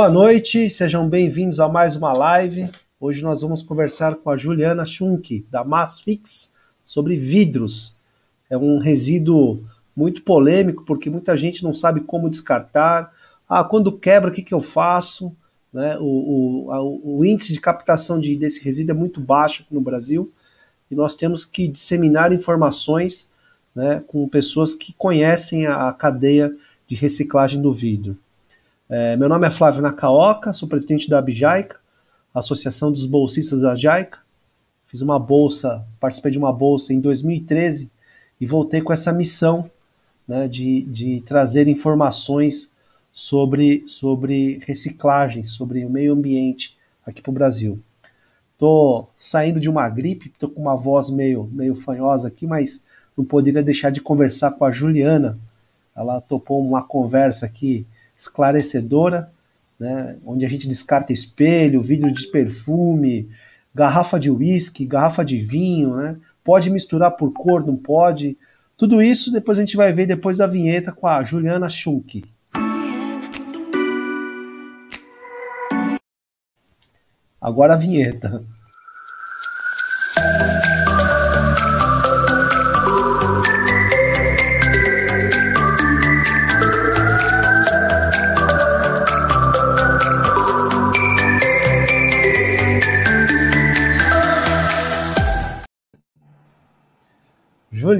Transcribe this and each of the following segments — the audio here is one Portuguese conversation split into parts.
Boa noite, sejam bem-vindos a mais uma live. Hoje nós vamos conversar com a Juliana Schunk, da Masfix, sobre vidros. É um resíduo muito polêmico, porque muita gente não sabe como descartar. Ah, quando quebra, o que, que eu faço? Né? O, o, a, o índice de captação de, desse resíduo é muito baixo no Brasil e nós temos que disseminar informações né, com pessoas que conhecem a, a cadeia de reciclagem do vidro. É, meu nome é Flávio Nakaoka, sou presidente da Abjaica, Associação dos Bolsistas da Jaica. Fiz uma bolsa, participei de uma bolsa em 2013 e voltei com essa missão né, de, de trazer informações sobre, sobre reciclagem, sobre o meio ambiente aqui para o Brasil. Estou saindo de uma gripe, estou com uma voz meio, meio fanhosa aqui, mas não poderia deixar de conversar com a Juliana. Ela topou uma conversa aqui esclarecedora, né, onde a gente descarta espelho, vidro de perfume, garrafa de uísque, garrafa de vinho, né? Pode misturar por cor, não pode. Tudo isso depois a gente vai ver depois da vinheta com a Juliana Schunk. Agora a vinheta.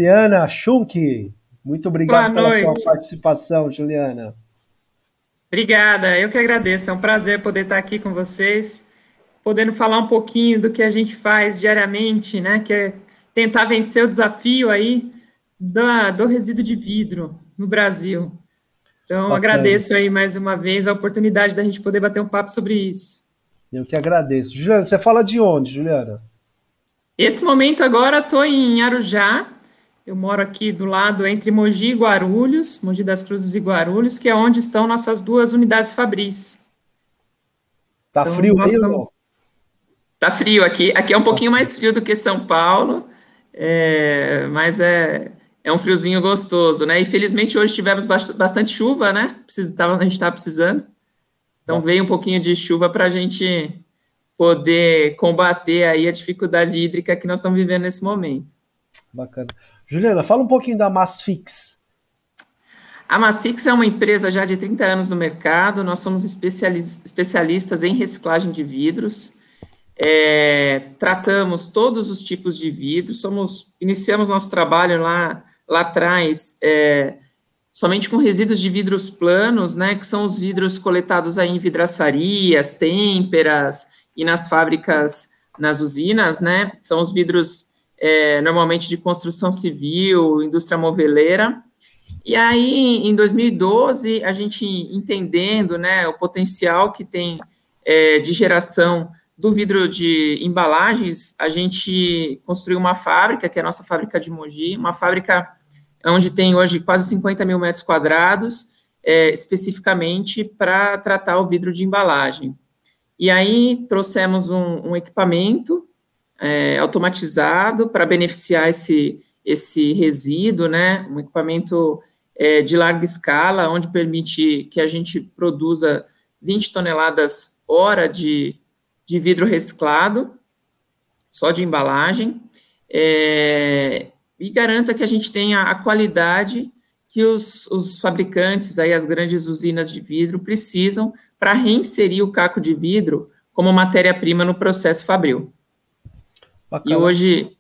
Juliana Schunk, muito obrigado pela sua participação, Juliana. Obrigada, eu que agradeço. É um prazer poder estar aqui com vocês, podendo falar um pouquinho do que a gente faz diariamente, né? Que é tentar vencer o desafio aí da, do resíduo de vidro no Brasil. Então, Bacana. agradeço aí mais uma vez a oportunidade da gente poder bater um papo sobre isso. Eu que agradeço. Juliana, você fala de onde, Juliana? Esse momento agora estou em Arujá, eu moro aqui do lado entre Mogi e Guarulhos, Mogi das Cruzes e Guarulhos, que é onde estão nossas duas unidades fabris. Tá então, frio mesmo? Estamos... Tá frio aqui. Aqui é um pouquinho mais frio do que São Paulo, é... mas é... é um friozinho gostoso, né? E felizmente hoje tivemos bastante chuva, né? Precisava, a gente estava precisando. Então veio um pouquinho de chuva para a gente poder combater aí a dificuldade hídrica que nós estamos vivendo nesse momento. Bacana. Juliana, fala um pouquinho da Masfix. A Masfix é uma empresa já de 30 anos no mercado, nós somos especialistas em reciclagem de vidros, é, tratamos todos os tipos de vidros, somos, iniciamos nosso trabalho lá, lá atrás é, somente com resíduos de vidros planos, né, que são os vidros coletados aí em vidraçarias, têmperas e nas fábricas, nas usinas, né, são os vidros é, normalmente de construção civil, indústria moveleira. E aí, em 2012, a gente entendendo né, o potencial que tem é, de geração do vidro de embalagens, a gente construiu uma fábrica, que é a nossa fábrica de Mogi, uma fábrica onde tem hoje quase 50 mil metros quadrados, é, especificamente para tratar o vidro de embalagem. E aí trouxemos um, um equipamento é, automatizado para beneficiar esse, esse resíduo, né? Um equipamento é, de larga escala, onde permite que a gente produza 20 toneladas hora de, de vidro reciclado, só de embalagem, é, e garanta que a gente tenha a qualidade que os, os fabricantes, aí, as grandes usinas de vidro, precisam para reinserir o caco de vidro como matéria-prima no processo fabril. Bacana. E hoje,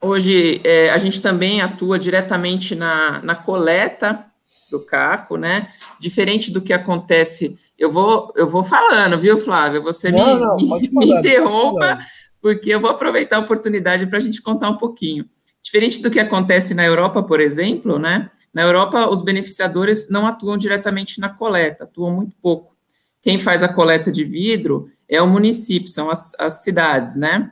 hoje é, a gente também atua diretamente na, na coleta do caco, né? Diferente do que acontece. Eu vou, eu vou falando, viu, Flávia? Você não, me, não, me, me interrompa, porque eu vou aproveitar a oportunidade para a gente contar um pouquinho. Diferente do que acontece na Europa, por exemplo, né? Na Europa, os beneficiadores não atuam diretamente na coleta, atuam muito pouco. Quem faz a coleta de vidro é o município, são as, as cidades, né?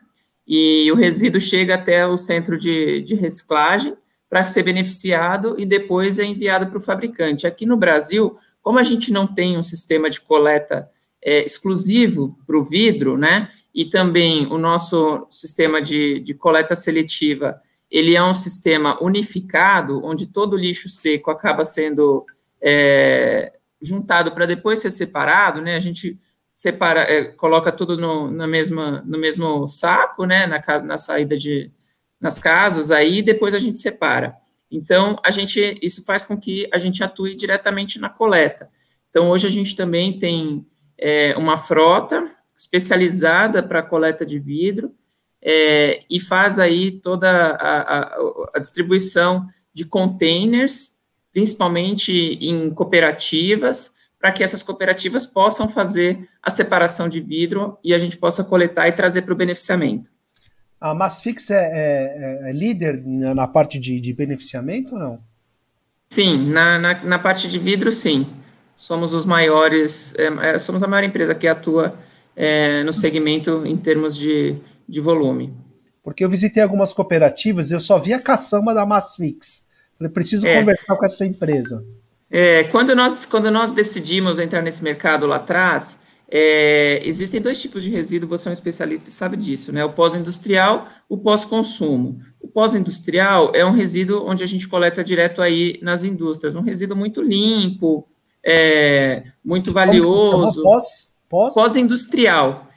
E o resíduo chega até o centro de, de reciclagem para ser beneficiado e depois é enviado para o fabricante. Aqui no Brasil, como a gente não tem um sistema de coleta é, exclusivo para o vidro, né, e também o nosso sistema de, de coleta seletiva, ele é um sistema unificado, onde todo lixo seco acaba sendo é, juntado para depois ser separado, né? A gente separa, é, coloca tudo no, na mesma, no mesmo saco, né? Na, na saída de nas casas, aí depois a gente separa. Então, a gente, isso faz com que a gente atue diretamente na coleta. Então, hoje a gente também tem é, uma frota especializada para coleta de vidro é, e faz aí toda a, a, a distribuição de containers, principalmente em cooperativas, para que essas cooperativas possam fazer a separação de vidro e a gente possa coletar e trazer para o beneficiamento. A Massfix é, é, é, líder na parte de, de, beneficiamento ou não? Sim, na, na, na, parte de vidro, sim. Somos os maiores, é, é, somos a maior empresa que atua é, no segmento em termos de, de volume. Porque eu visitei algumas cooperativas e eu só vi a caçamba da Massfix. Falei, preciso conversar com essa empresa. É, quando, nós, quando nós decidimos entrar nesse mercado lá atrás, é, existem dois tipos de resíduo, você é um especialista e sabe disso, né? O pós-industrial, o pós-consumo. O pós-industrial é um resíduo onde a gente coleta direto aí nas indústrias, um resíduo muito limpo, é, muito valioso. Pós-industrial. Pós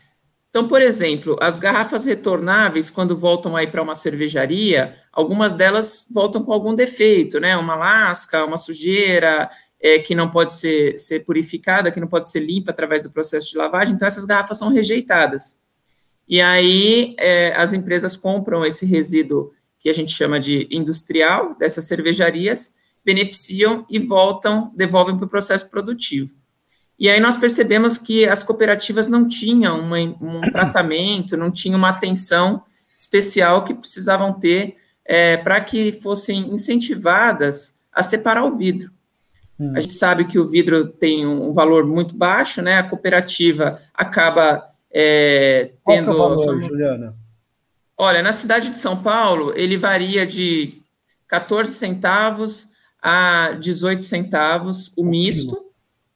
então, por exemplo, as garrafas retornáveis, quando voltam aí para uma cervejaria, algumas delas voltam com algum defeito, né? Uma lasca, uma sujeira, é, que não pode ser, ser purificada, que não pode ser limpa através do processo de lavagem, então essas garrafas são rejeitadas. E aí é, as empresas compram esse resíduo que a gente chama de industrial, dessas cervejarias, beneficiam e voltam, devolvem para o processo produtivo. E aí nós percebemos que as cooperativas não tinham uma, um tratamento, não tinham uma atenção especial que precisavam ter é, para que fossem incentivadas a separar o vidro. Hum. A gente sabe que o vidro tem um valor muito baixo, né? A cooperativa acaba é, tendo. Qual é o valor, Juliana? Olha, na cidade de São Paulo, ele varia de 14 centavos a 18 centavos o, o misto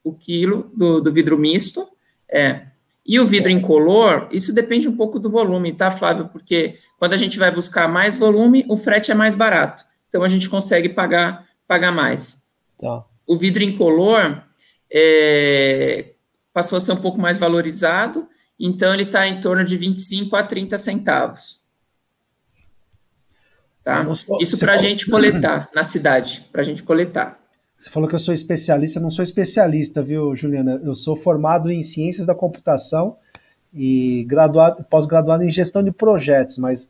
o quilo do, do vidro misto. É. E o vidro incolor, isso depende um pouco do volume, tá, Flávio? Porque quando a gente vai buscar mais volume, o frete é mais barato. Então a gente consegue pagar, pagar mais. Tá. O vidro incolor é, passou a ser um pouco mais valorizado, então ele está em torno de 25 a 30 centavos. Tá? Isso para a gente coletar na cidade, para a gente coletar. Você falou que eu sou especialista, eu não sou especialista, viu, Juliana? Eu sou formado em ciências da computação e graduado, pós-graduado em gestão de projetos, mas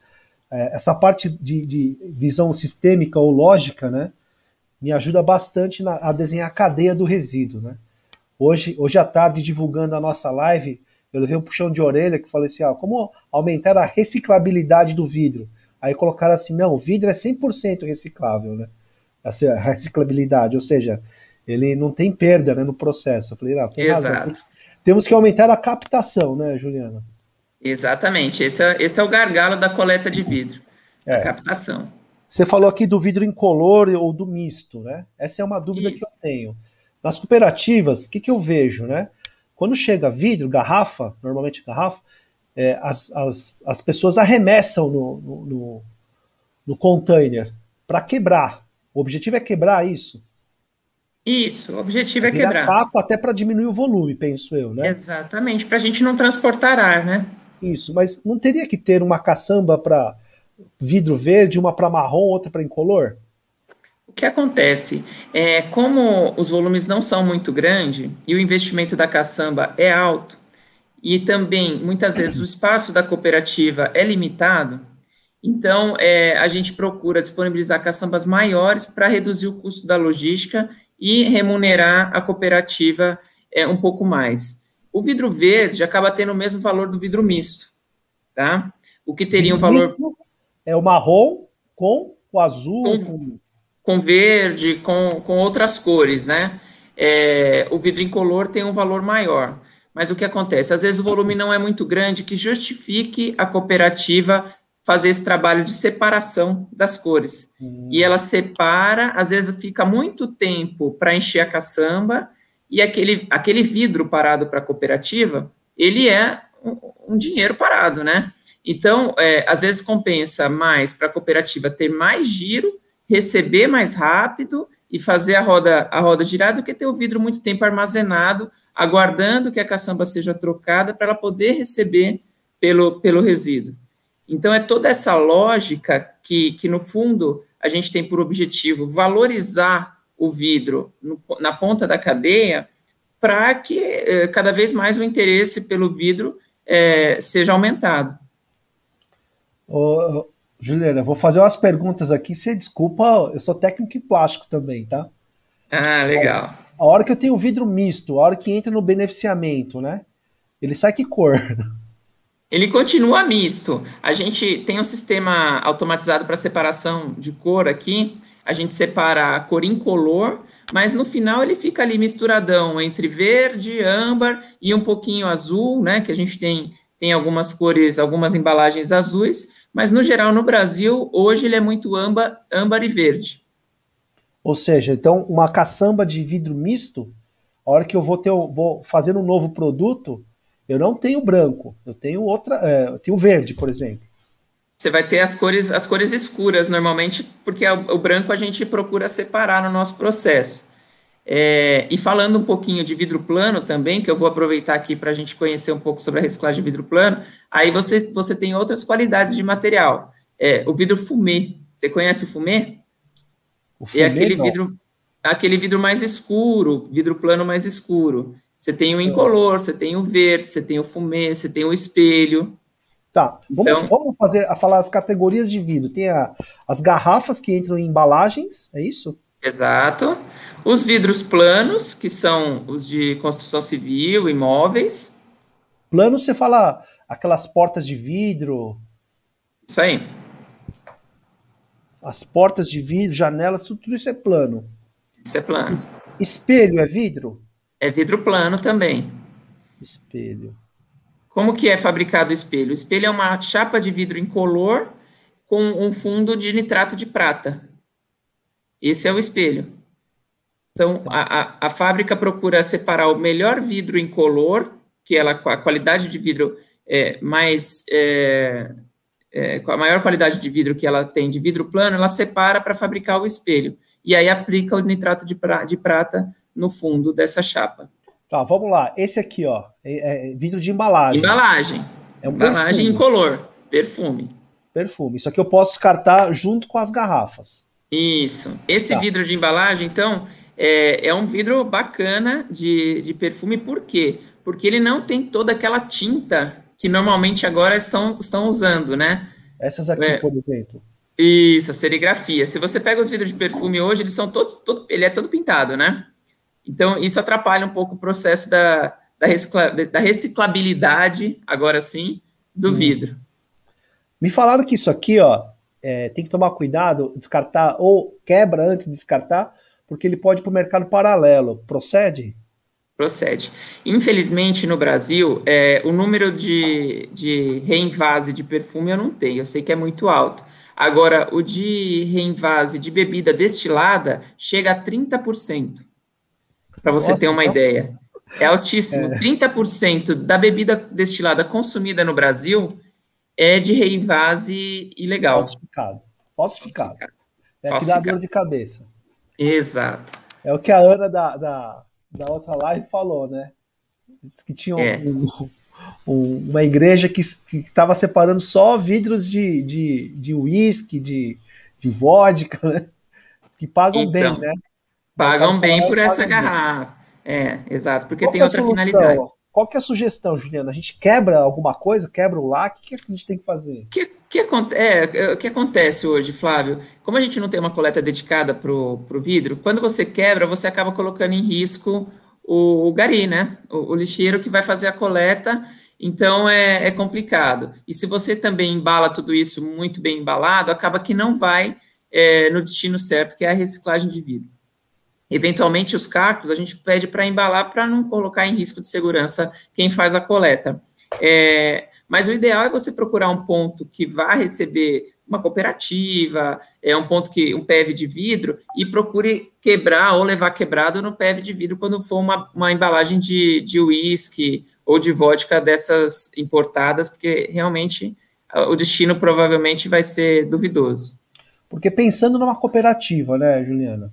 é, essa parte de, de, visão sistêmica ou lógica, né, me ajuda bastante na, a desenhar a cadeia do resíduo, né? Hoje, hoje à tarde, divulgando a nossa live, eu levei um puxão de orelha que falei assim, ah, como aumentar a reciclabilidade do vidro? Aí colocaram assim, não, o vidro é 100% reciclável, né? A reciclabilidade, ou seja, ele não tem perda né, no processo. Eu falei, ah, tem Exato. razão. Temos que aumentar a captação, né, Juliana? Exatamente, esse é, esse é o gargalo da coleta de vidro, é. a captação. Você falou aqui do vidro incolor ou do misto, né? Essa é uma dúvida Isso. que eu tenho. Nas cooperativas, o que, que eu vejo, né? Quando chega vidro, garrafa, normalmente garrafa, é, as, as, as pessoas arremessam no, no, no, no container para quebrar. O objetivo é quebrar isso. Isso, o objetivo é, é quebrar. Papo até para diminuir o volume, penso eu, né? Exatamente, para a gente não transportar ar, né? Isso, mas não teria que ter uma caçamba para vidro verde, uma para marrom, outra para incolor? O que acontece é, como os volumes não são muito grandes e o investimento da caçamba é alto, e também muitas vezes o espaço da cooperativa é limitado, então, é, a gente procura disponibilizar caçambas maiores para reduzir o custo da logística e remunerar a cooperativa é, um pouco mais. O vidro verde acaba tendo o mesmo valor do vidro misto, tá? O que teria um valor... É o marrom com o azul... Com, com verde, com, com outras cores, né? É, o vidro incolor tem um valor maior. Mas o que acontece? Às vezes o volume não é muito grande que justifique a cooperativa fazer esse trabalho de separação das cores. Uhum. E ela separa, às vezes fica muito tempo para encher a caçamba, e aquele, aquele vidro parado para a cooperativa, ele é um, um, dinheiro parado, né? Então, é, às vezes compensa mais para a cooperativa ter mais giro, receber mais rápido e fazer a roda, a roda girar do que ter o vidro muito tempo armazenado, aguardando que a caçamba seja trocada para ela poder receber pelo, pelo resíduo. Então, é toda essa lógica que, que, no fundo, a gente tem por objetivo valorizar o vidro no, na ponta da cadeia para que eh, cada vez mais o interesse pelo vidro eh, seja aumentado. Ô, Juliana, vou fazer umas perguntas aqui. Você desculpa, eu sou técnico em plástico também, tá? Ah, legal. A hora que eu tenho vidro misto, a hora que entra no beneficiamento, né? Ele sai que cor? Ele continua misto. A gente tem um sistema automatizado para separação de cor aqui. A gente separa a cor incolor, mas no final ele fica ali misturadão entre verde, âmbar e um pouquinho azul, né? Que a gente tem, tem algumas cores, algumas embalagens azuis, mas no geral no Brasil, hoje ele é muito âmbar, âmbar e verde. Ou seja, então uma caçamba de vidro misto, a hora que eu vou ter, vou fazer um novo produto, eu não tenho branco, eu tenho outra, é, eu tenho verde, por exemplo. Você vai ter as cores, as cores escuras normalmente, porque o, branco a gente procura separar no nosso processo. É, e falando um pouquinho de vidro plano também, que eu vou aproveitar aqui para a gente conhecer um pouco sobre a reciclagem de vidro plano, aí você, você tem outras qualidades de material. É, o vidro fumê, você conhece o fumê? O fumê é aquele não. vidro, aquele vidro mais escuro, vidro plano mais escuro. Você tem o incolor, você tem o verde, você tem o fumê, você tem o espelho. Tá, vamos, então, vamos fazer a falar as categorias de vidro. Tem a, as garrafas que entram em embalagens, é isso? Exato. Os vidros planos, que são os de construção civil, imóveis. Plano, você fala aquelas portas de vidro. Isso aí. As portas de vidro, janelas, tudo isso é plano. Isso é plano. Espelho é vidro? É vidro plano também. Espelho. Como que é fabricado o espelho? O espelho é uma chapa de vidro incolor com um fundo de nitrato de prata. Esse é o espelho. Então, a, a, a fábrica procura separar o melhor vidro incolor, que ela com a qualidade de vidro é, mais é, é, com a maior qualidade de vidro que ela tem de vidro plano, ela separa para fabricar o espelho. E aí aplica o nitrato de, pra, de prata no fundo dessa chapa. Tá, vamos lá. Esse aqui, ó, é, é vidro de embalagem. Embalagem. É um embalagem perfume. incolor, perfume. Perfume. Isso aqui eu posso descartar junto com as garrafas. Isso. Esse tá. vidro de embalagem, então, é, é um vidro bacana de, de perfume, por quê? Porque ele não tem toda aquela tinta que normalmente agora estão, estão usando, né? Essas aqui, é. por exemplo. Isso, a serigrafia. Se você pega os vidros de perfume hoje, eles são todos, todo, ele é todo pintado, né? Então, isso atrapalha um pouco o processo da, da, recicla, da reciclabilidade, agora sim, do hum. vidro. Me falaram que isso aqui, ó, é, tem que tomar cuidado, descartar, ou quebra antes de descartar, porque ele pode ir para o mercado paralelo. Procede? Procede. Infelizmente, no Brasil, é, o número de, de reinvase de perfume eu não tenho, eu sei que é muito alto. Agora, o de reinvase de bebida destilada chega a 30%. Para você Nossa, ter uma então... ideia. É altíssimo. É. 30% da bebida destilada consumida no Brasil é de reinvase ilegal. Falsificado. Falsificado. Falsificado. É que dá dor de cabeça. Exato. É o que a Ana da, da, da outra live falou, né? Diz que tinha é. um, um, uma igreja que estava separando só vidros de, de, de uísque, de, de vodka, né? Que pagam então, bem, né? Pagam bem por essa garrafa. É, exato, porque Qual tem é outra solução? finalidade. Qual que é a sugestão, Juliana? A gente quebra alguma coisa, quebra o lá? O que, que a gente tem que fazer? O que, que, é, é, que acontece hoje, Flávio? Como a gente não tem uma coleta dedicada para o vidro, quando você quebra, você acaba colocando em risco o, o gari, né? O, o, lixeiro que vai fazer a coleta, então é, é complicado. E se você também embala tudo isso muito bem embalado, acaba que não vai é, no destino certo, que é a reciclagem de vidro. Eventualmente, os cacos a gente pede para embalar para não colocar em risco de segurança quem faz a coleta. É, mas o ideal é você procurar um ponto que vá receber uma cooperativa, é um ponto que um PEV de vidro e procure quebrar ou levar quebrado no PEV de vidro quando for uma, uma embalagem de, de uísque ou de vodka dessas importadas, porque realmente o destino provavelmente vai ser duvidoso. Porque pensando numa cooperativa, né, Juliana?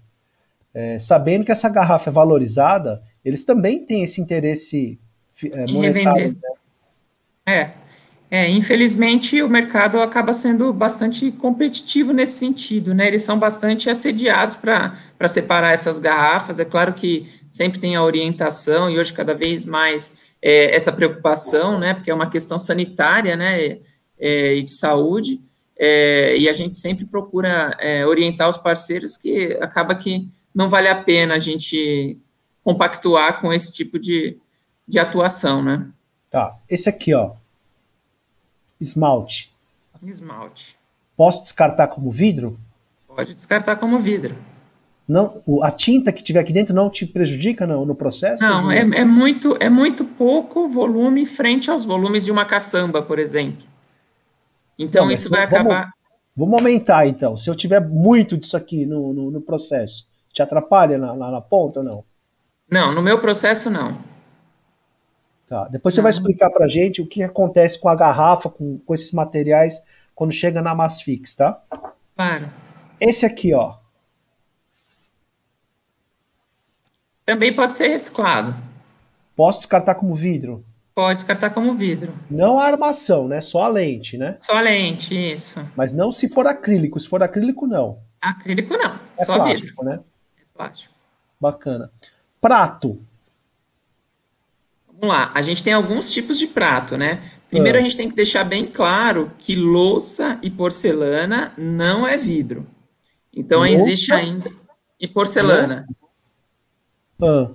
É, sabendo que essa garrafa é valorizada, eles também têm esse interesse é, monetário. Né? É. É, infelizmente o mercado acaba sendo bastante competitivo nesse sentido, né? Eles são bastante assediados para separar essas garrafas. É claro que sempre tem a orientação e hoje cada vez mais é, essa preocupação, né? Porque é uma questão sanitária, né? É, e de saúde. É, e a gente sempre procura é, orientar os parceiros que acaba que não vale a pena a gente compactuar com esse tipo de, de atuação, né? Tá. Esse aqui, ó Esmalte. Esmalte. Posso descartar como vidro? Pode descartar como vidro. Não, a tinta que tiver aqui dentro não te prejudica no, no processo? Não, é, é, muito, é muito pouco volume frente aos volumes de uma caçamba, por exemplo. Então não, isso vai vamos, acabar. Vamos aumentar então. Se eu tiver muito disso aqui no, no, no processo, te atrapalha na, na, na ponta ou não? Não, no meu processo não. Tá. Depois você vai explicar para gente o que acontece com a garrafa, com, com esses materiais, quando chega na Masfix, tá? Claro. Esse aqui, ó. Também pode ser reciclado. Posso descartar como vidro? Pode descartar como vidro. Não a armação, né? Só a lente, né? Só a lente, isso. Mas não se for acrílico. Se for acrílico, não. Acrílico, não. É Só plástico, vidro. né? Plástico. Bacana. Prato. Vamos lá, a gente tem alguns tipos de prato, né? Primeiro, é. a gente tem que deixar bem claro que louça e porcelana não é vidro. Então, louça? existe ainda. E porcelana. Ah.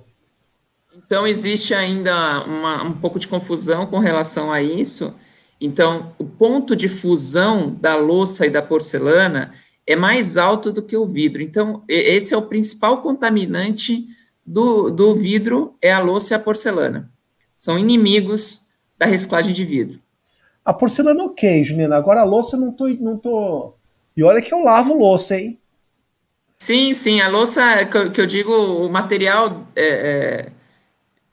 Então, existe ainda uma, um pouco de confusão com relação a isso. Então, o ponto de fusão da louça e da porcelana é mais alto do que o vidro. Então, esse é o principal contaminante do, do vidro, é a louça e a porcelana são inimigos da reciclagem de vidro. A porcelana ok, Juliana. Agora a louça não tô, não tô. E olha que eu lavo louça, hein? Sim, sim. A louça, que eu digo, o material é, é,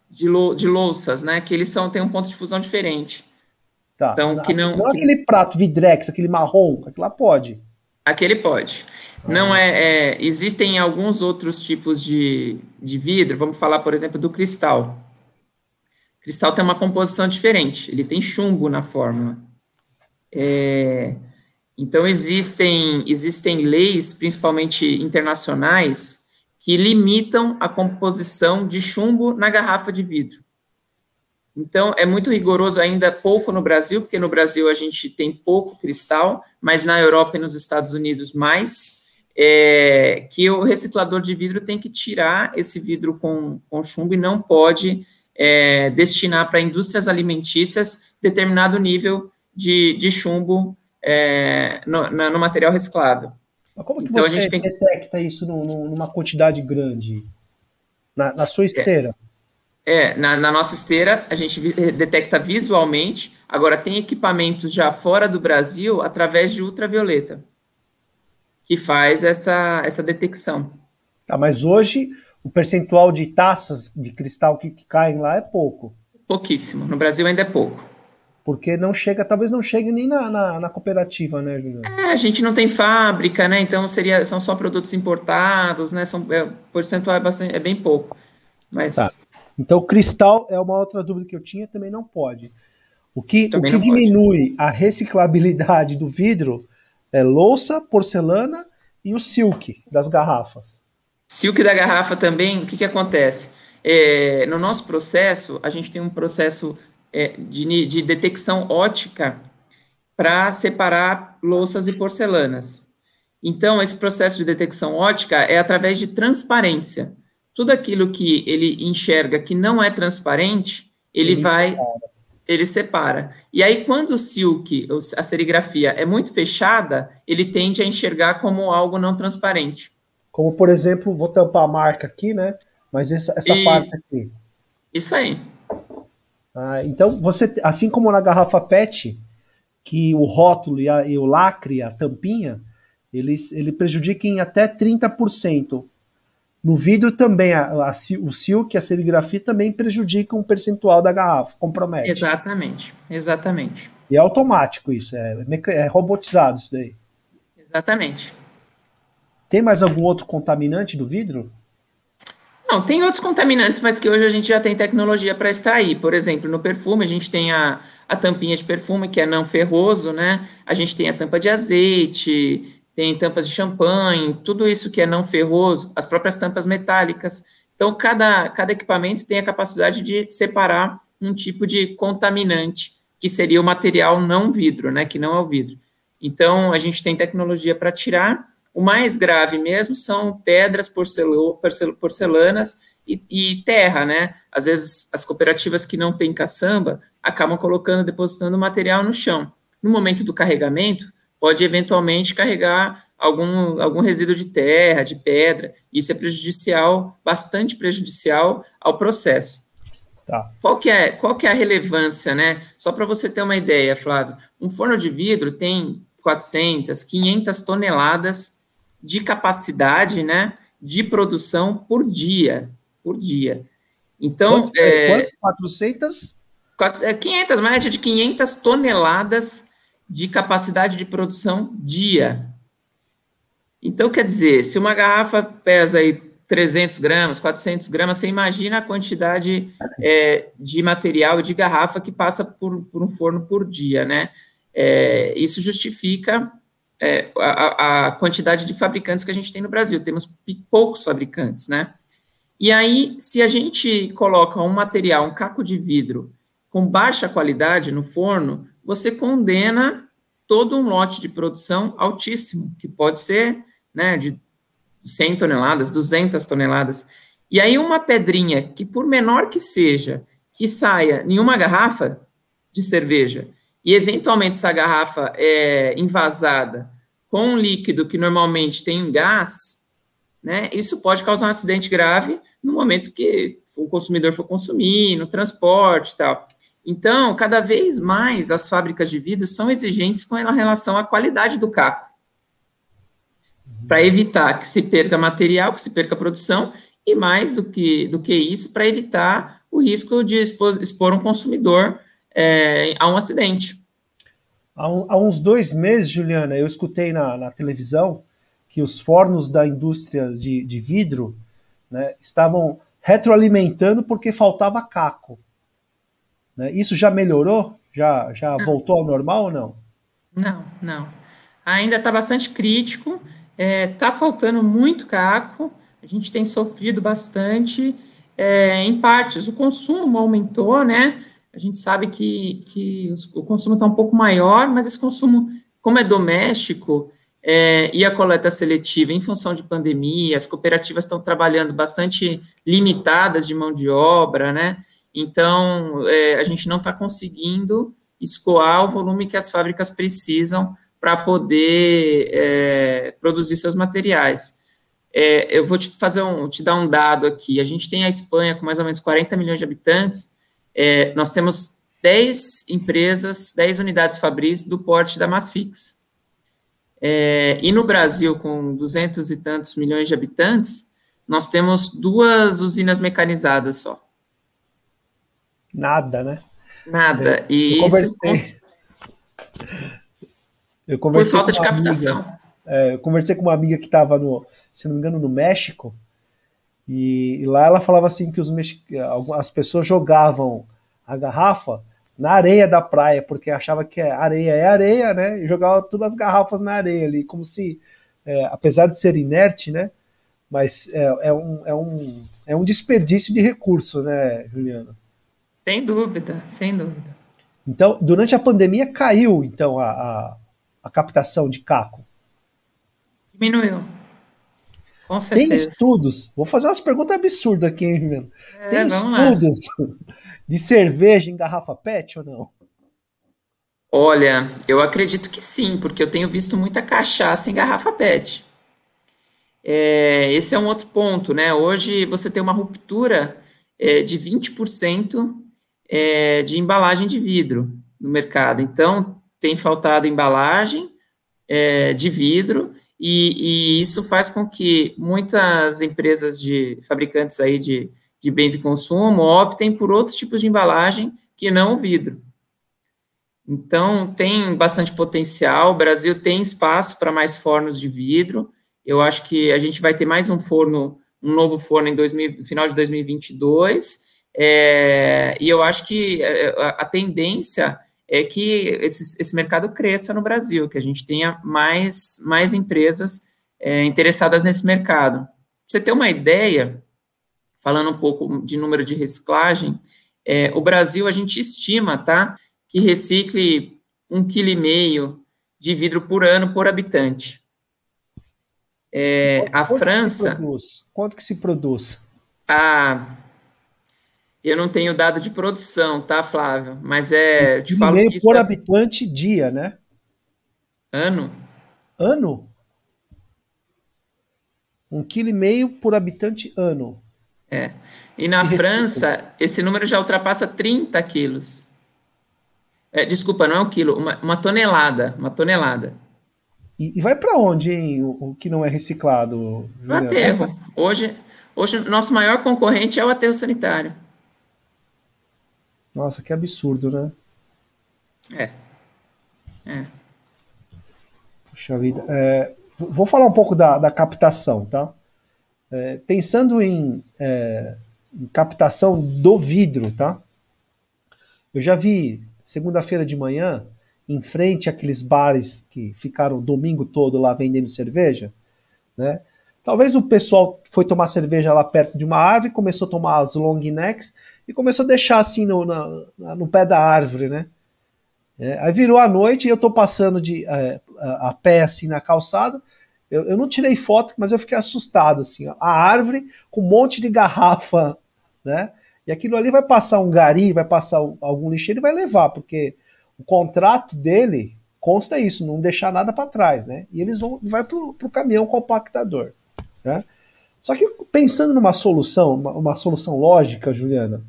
de, lou, de louças, né? Que eles são, têm um ponto de fusão diferente. Tá. Então, que não, não que... aquele prato vidrex, aquele marrom, aquele lá pode. Aquele pode. Ah. Não é, é, Existem alguns outros tipos de, de vidro. Vamos falar, por exemplo, do cristal cristal tem uma composição diferente, ele tem chumbo na fórmula. É, então, existem, existem leis, principalmente internacionais, que limitam a composição de chumbo na garrafa de vidro. Então, é muito rigoroso ainda, pouco no Brasil, porque no Brasil a gente tem pouco cristal, mas na Europa e nos Estados Unidos mais, é, que o reciclador de vidro tem que tirar esse vidro com, com chumbo e não pode é, destinar para indústrias alimentícias determinado nível de, de chumbo é, no, no, material reciclável. Mas como que então, você detecta isso no, no, numa quantidade grande? Na, na sua esteira? É, é na, na, nossa esteira a gente detecta visualmente. Agora, tem equipamentos já fora do Brasil através de ultravioleta que faz essa, essa detecção. Tá, mas hoje o percentual de taças de cristal que, que caem lá é pouco. Pouquíssimo. No Brasil ainda é pouco. Porque não chega, talvez não chegue nem na, na, na cooperativa, né, Juliano? É, a gente não tem fábrica, né? Então seria, são só produtos importados, né? São, é, o percentual é, bastante, é bem pouco. Mas. Tá. Então, cristal é uma outra dúvida que eu tinha, também não pode. O que, o que diminui pode. a reciclabilidade do vidro é louça, porcelana e o silk das garrafas. Silk da garrafa também, o que, que acontece? É, no nosso processo, a gente tem um processo é, de, de detecção ótica para separar louças e porcelanas. Então, esse processo de detecção ótica é através de transparência. Tudo aquilo que ele enxerga que não é transparente, ele, ele vai, separa. ele separa. E aí, quando o silk, a serigrafia, é muito fechada, ele tende a enxergar como algo não transparente. Como, por exemplo, vou tampar a marca aqui, né? Mas essa, essa e... parte aqui. Isso aí. Ah, então, você, assim como na garrafa PET, que o rótulo e, a, e o lacre, a tampinha, eles, ele prejudica em até 30%. No vidro também, a, a, o silk, a serigrafia também prejudica um percentual da garrafa, compromete. Exatamente, exatamente. E é automático isso, é, é robotizado isso daí. Exatamente. Tem mais algum outro contaminante do vidro? Não, tem outros contaminantes, mas que hoje a gente já tem tecnologia para extrair. Por exemplo, no perfume, a gente tem a, a tampinha de perfume, que é não ferroso, né? A gente tem a tampa de azeite, tem tampas de champanhe, tudo isso que é não ferroso, as próprias tampas metálicas. Então, cada, cada equipamento tem a capacidade de separar um tipo de contaminante, que seria o material não vidro, né? Que não é o vidro. Então, a gente tem tecnologia para tirar o mais grave mesmo são pedras, porcelo, porcelanas e, e, terra, né? Às vezes as cooperativas que não têm caçamba acabam colocando, depositando material no chão. No momento do carregamento, pode eventualmente carregar algum, algum resíduo de terra, de pedra. Isso é prejudicial, bastante prejudicial ao processo. Tá. Qual, que é, qual que é a relevância, né? Só para você ter uma ideia, Flávio, um forno de vidro tem 400, 500 toneladas de capacidade, né, de produção por dia, por dia. Então, quanto, é, quanto? 400? 500, é, média de 500 toneladas de capacidade de produção dia. Então, quer dizer, se uma garrafa pesa aí 300 gramas, 400 gramas, você imagina a quantidade é, de material de garrafa que passa por, por um forno por dia, né? É, isso justifica é, a, a, quantidade de fabricantes que a gente tem no Brasil. Temos poucos fabricantes, né? E aí, se a gente coloca um material, um caco de vidro, com baixa qualidade no forno, você condena todo um lote de produção altíssimo, que pode ser né, de 100 toneladas, 200 toneladas. E aí, uma pedrinha, que por menor que seja, que saia em uma garrafa de cerveja, e eventualmente essa garrafa é invasada com um líquido que normalmente tem gás, né, isso pode causar um acidente grave no momento que o consumidor for consumir, no transporte e tal. Então, cada vez mais as fábricas de vidro são exigentes com relação à qualidade do caco, para evitar que se perca material, que se perca produção, e mais do que, do que isso, para evitar o risco de expor, expor um consumidor é, a um acidente. Há, um, há, uns dois meses, Juliana, eu escutei na, na televisão que os fornos da indústria de, de vidro né, estavam retroalimentando porque faltava caco. Né? Isso já melhorou? Já, já voltou ao normal ou não? Não, não. Ainda está bastante crítico, está é, tá faltando muito caco, a gente tem sofrido bastante. É, em partes, o consumo aumentou, né? A gente sabe que, que o consumo está um pouco maior, mas esse consumo, como é doméstico, é, e a coleta seletiva, em função de pandemia, as cooperativas estão trabalhando bastante limitadas de mão de obra, né? Então, é, a gente não está conseguindo escoar o volume que as fábricas precisam para poder é, produzir seus materiais. É, eu vou te fazer um, te dar um dado aqui. A gente tem a Espanha com mais ou menos 40 milhões de habitantes é, nós temos 10 empresas, 10 unidades Fabris do porte da Masfix. É, e no Brasil, com 200 e tantos milhões de habitantes, nós temos duas usinas mecanizadas só. Nada, né? Nada. E eu conversei, isso... eu conversei por falta de captação. Amiga, é, eu conversei com uma amiga que estava no, se não me engano, no México, e, e lá ela falava assim que os as pessoas jogavam a garrafa na areia da praia, porque achava que areia é areia, né? E jogava todas as garrafas na areia ali, como se, é, apesar de ser inerte, né? Mas é, é, um, é, um, é um desperdício de recurso, né, Juliana? Sem dúvida, sem dúvida. Então, durante a pandemia caiu, então, a, a, a captação de caco. Diminuiu. Com certeza. Tem estudos, vou fazer umas perguntas absurdas aqui, hein, Juliana? É, Tem estudos de cerveja em garrafa PET ou não? Olha, eu acredito que sim, porque eu tenho visto muita cachaça em garrafa PET. É, esse é um outro ponto, né? Hoje você tem uma ruptura é, de 20% é, de embalagem de vidro no mercado. Então, tem faltado embalagem é, de vidro e, e, isso faz com que muitas empresas de fabricantes aí de, de bens de consumo optem por outros tipos de embalagem que não o vidro. Então, tem bastante potencial. O Brasil tem espaço para mais fornos de vidro. Eu acho que a gente vai ter mais um forno um novo forno em 2000, final de 2022, é, e eu acho que é, a, a tendência é que esse, esse, mercado cresça no Brasil, que a gente tenha mais, mais empresas é, interessadas nesse mercado. Pra você ter uma ideia, falando um pouco de número de reciclagem, é, o Brasil, a gente estima, tá, que recicle um quilo e meio de vidro por ano por habitante. É, quanto, a quanto França. Que quanto que se produz? A, eu não tenho dado de produção, tá, Flávio? Mas é. Um falo meio por é... habitante dia, né? Ano. Ano? Um quilo e meio por habitante ano. É. E na Se França, respeita. esse número já ultrapassa 30 quilos. É, desculpa, não é um quilo, uma, uma tonelada. Uma tonelada. E, e vai para onde, hein, o, o, que não é reciclado? O aterro. Hoje, hoje, nosso maior concorrente é o aterro sanitário. Nossa, que absurdo, né? É. É. Puxa vida. É, vou falar um pouco da, da captação, tá? É, pensando em, é, em, captação do vidro, tá? Eu já vi segunda-feira de manhã, em frente àqueles bares que ficaram o domingo todo lá vendendo cerveja, né? Talvez o pessoal foi tomar cerveja lá perto de uma árvore, começou a tomar as long necks e começou a deixar assim no, na, no pé da árvore, né? É, aí virou a noite e eu tô passando de é, a, pé assim na calçada. Eu, eu, não tirei foto, mas eu fiquei assustado assim. Ó, a árvore com um monte de garrafa, né? E aquilo ali vai passar um gari, vai passar algum lixeiro e vai levar, porque o contrato dele consta isso, não deixar nada para trás, né? E eles vão vai pro, pro caminhão compactador, né? Só que pensando numa solução, uma, uma solução lógica, Juliana,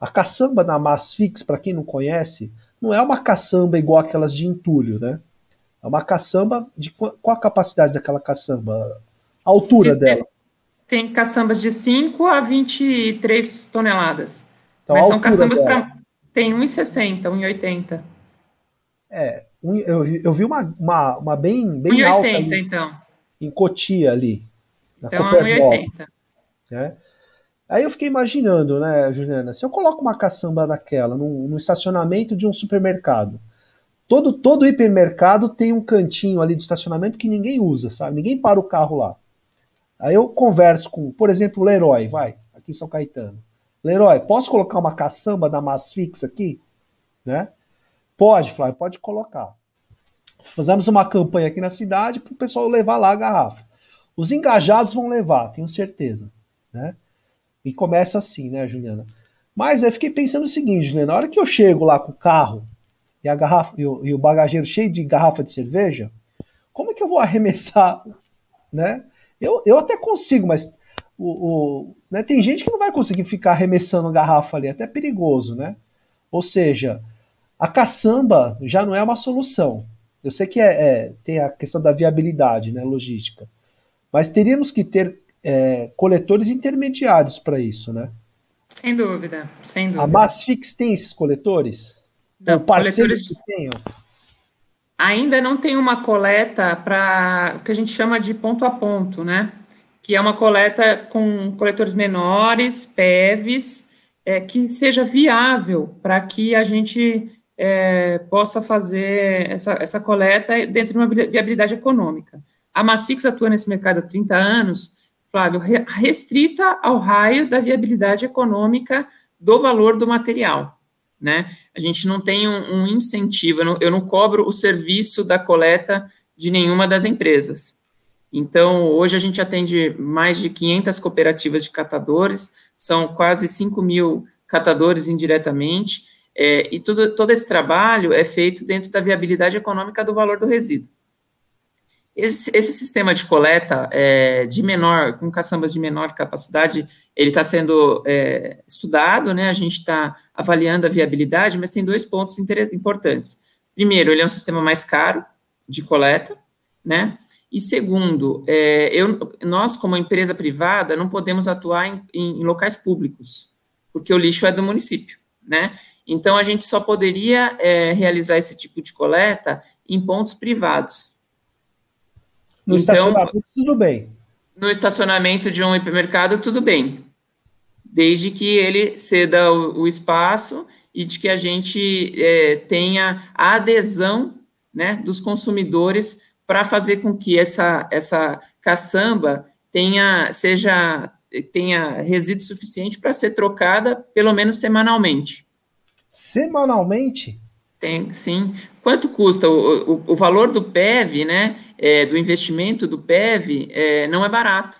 a caçamba da Masfix, para quem não conhece, não é uma caçamba igual aquelas de entulho, né? É uma caçamba de qual a capacidade daquela caçamba? A altura dela. Tem caçambas de 5 a 23 toneladas. Então, Mas são caçambas para. Tem 1,60, 1,80. É, um, eu, eu vi uma, uma, uma bem, bem 1, alta. 1,80 então. Em Cotia ali. Na então é 1,80. Né? Aí eu fiquei imaginando, né, Juliana, se eu coloco uma caçamba daquela no, no estacionamento de um supermercado, todo, todo hipermercado tem um cantinho ali de estacionamento que ninguém usa, sabe? Ninguém para o carro lá. Aí eu converso com, por exemplo, o Leroy, vai, aqui em São Caetano. Leroy, posso colocar uma caçamba da Masfix aqui? Né? Pode, Flávio, pode colocar. Fazemos uma campanha aqui na cidade para o pessoal levar lá a garrafa. Os engajados vão levar, tenho certeza. Né? E começa assim, né, Juliana? Mas eu fiquei pensando o seguinte, Juliana, na hora que eu chego lá com o carro e a garrafa e o, e o bagageiro cheio de garrafa de cerveja, como é que eu vou arremessar, né? Eu, eu até consigo, mas o, o né, tem gente que não vai conseguir ficar arremessando garrafa ali, é até perigoso, né? Ou seja, a caçamba já não é uma solução. Eu sei que é, é tem a questão da viabilidade, né, logística, mas teríamos que ter é, coletores intermediários para isso, né? Sem dúvida, sem dúvida. A Masfix tem esses coletores? Não, parceiros coletores... que tenham? Ainda não tem uma coleta para o que a gente chama de ponto a ponto, né? Que é uma coleta com coletores menores, PEVs, é, que seja viável para que a gente é, possa fazer essa, essa coleta dentro de uma viabilidade econômica. A Massix atua nesse mercado há 30 anos, Flávio, restrita ao raio da viabilidade econômica do valor do material. Né? A gente não tem um, um incentivo, eu não, eu não, cobro o serviço da coleta de nenhuma das empresas. Então, hoje a gente atende mais de 500 cooperativas de catadores, são quase 5 mil catadores indiretamente, é, e tudo, todo esse trabalho é feito dentro da viabilidade econômica do valor do resíduo. Esse, esse sistema de coleta é, de menor, com caçambas de menor capacidade, ele está sendo é, estudado, né? A gente está avaliando a viabilidade, mas tem dois pontos importantes. Primeiro, ele é um sistema mais caro de coleta, né? E segundo, é, eu, nós, como empresa privada, não podemos atuar em, em, locais públicos, porque o lixo é do município, né? Então, a gente só poderia é, realizar esse tipo de coleta em pontos privados. No então, estacionamento, tudo bem. No estacionamento de um hipermercado, tudo bem, desde que ele ceda o, o espaço e de que a gente é, tenha a adesão né, dos consumidores para fazer com que essa, essa caçamba tenha, seja, tenha resíduo suficiente para ser trocada pelo menos semanalmente. Semanalmente? Tem, sim. Quanto custa? O, o, o valor do PEV, né, é, do investimento do PEV, é, não é barato.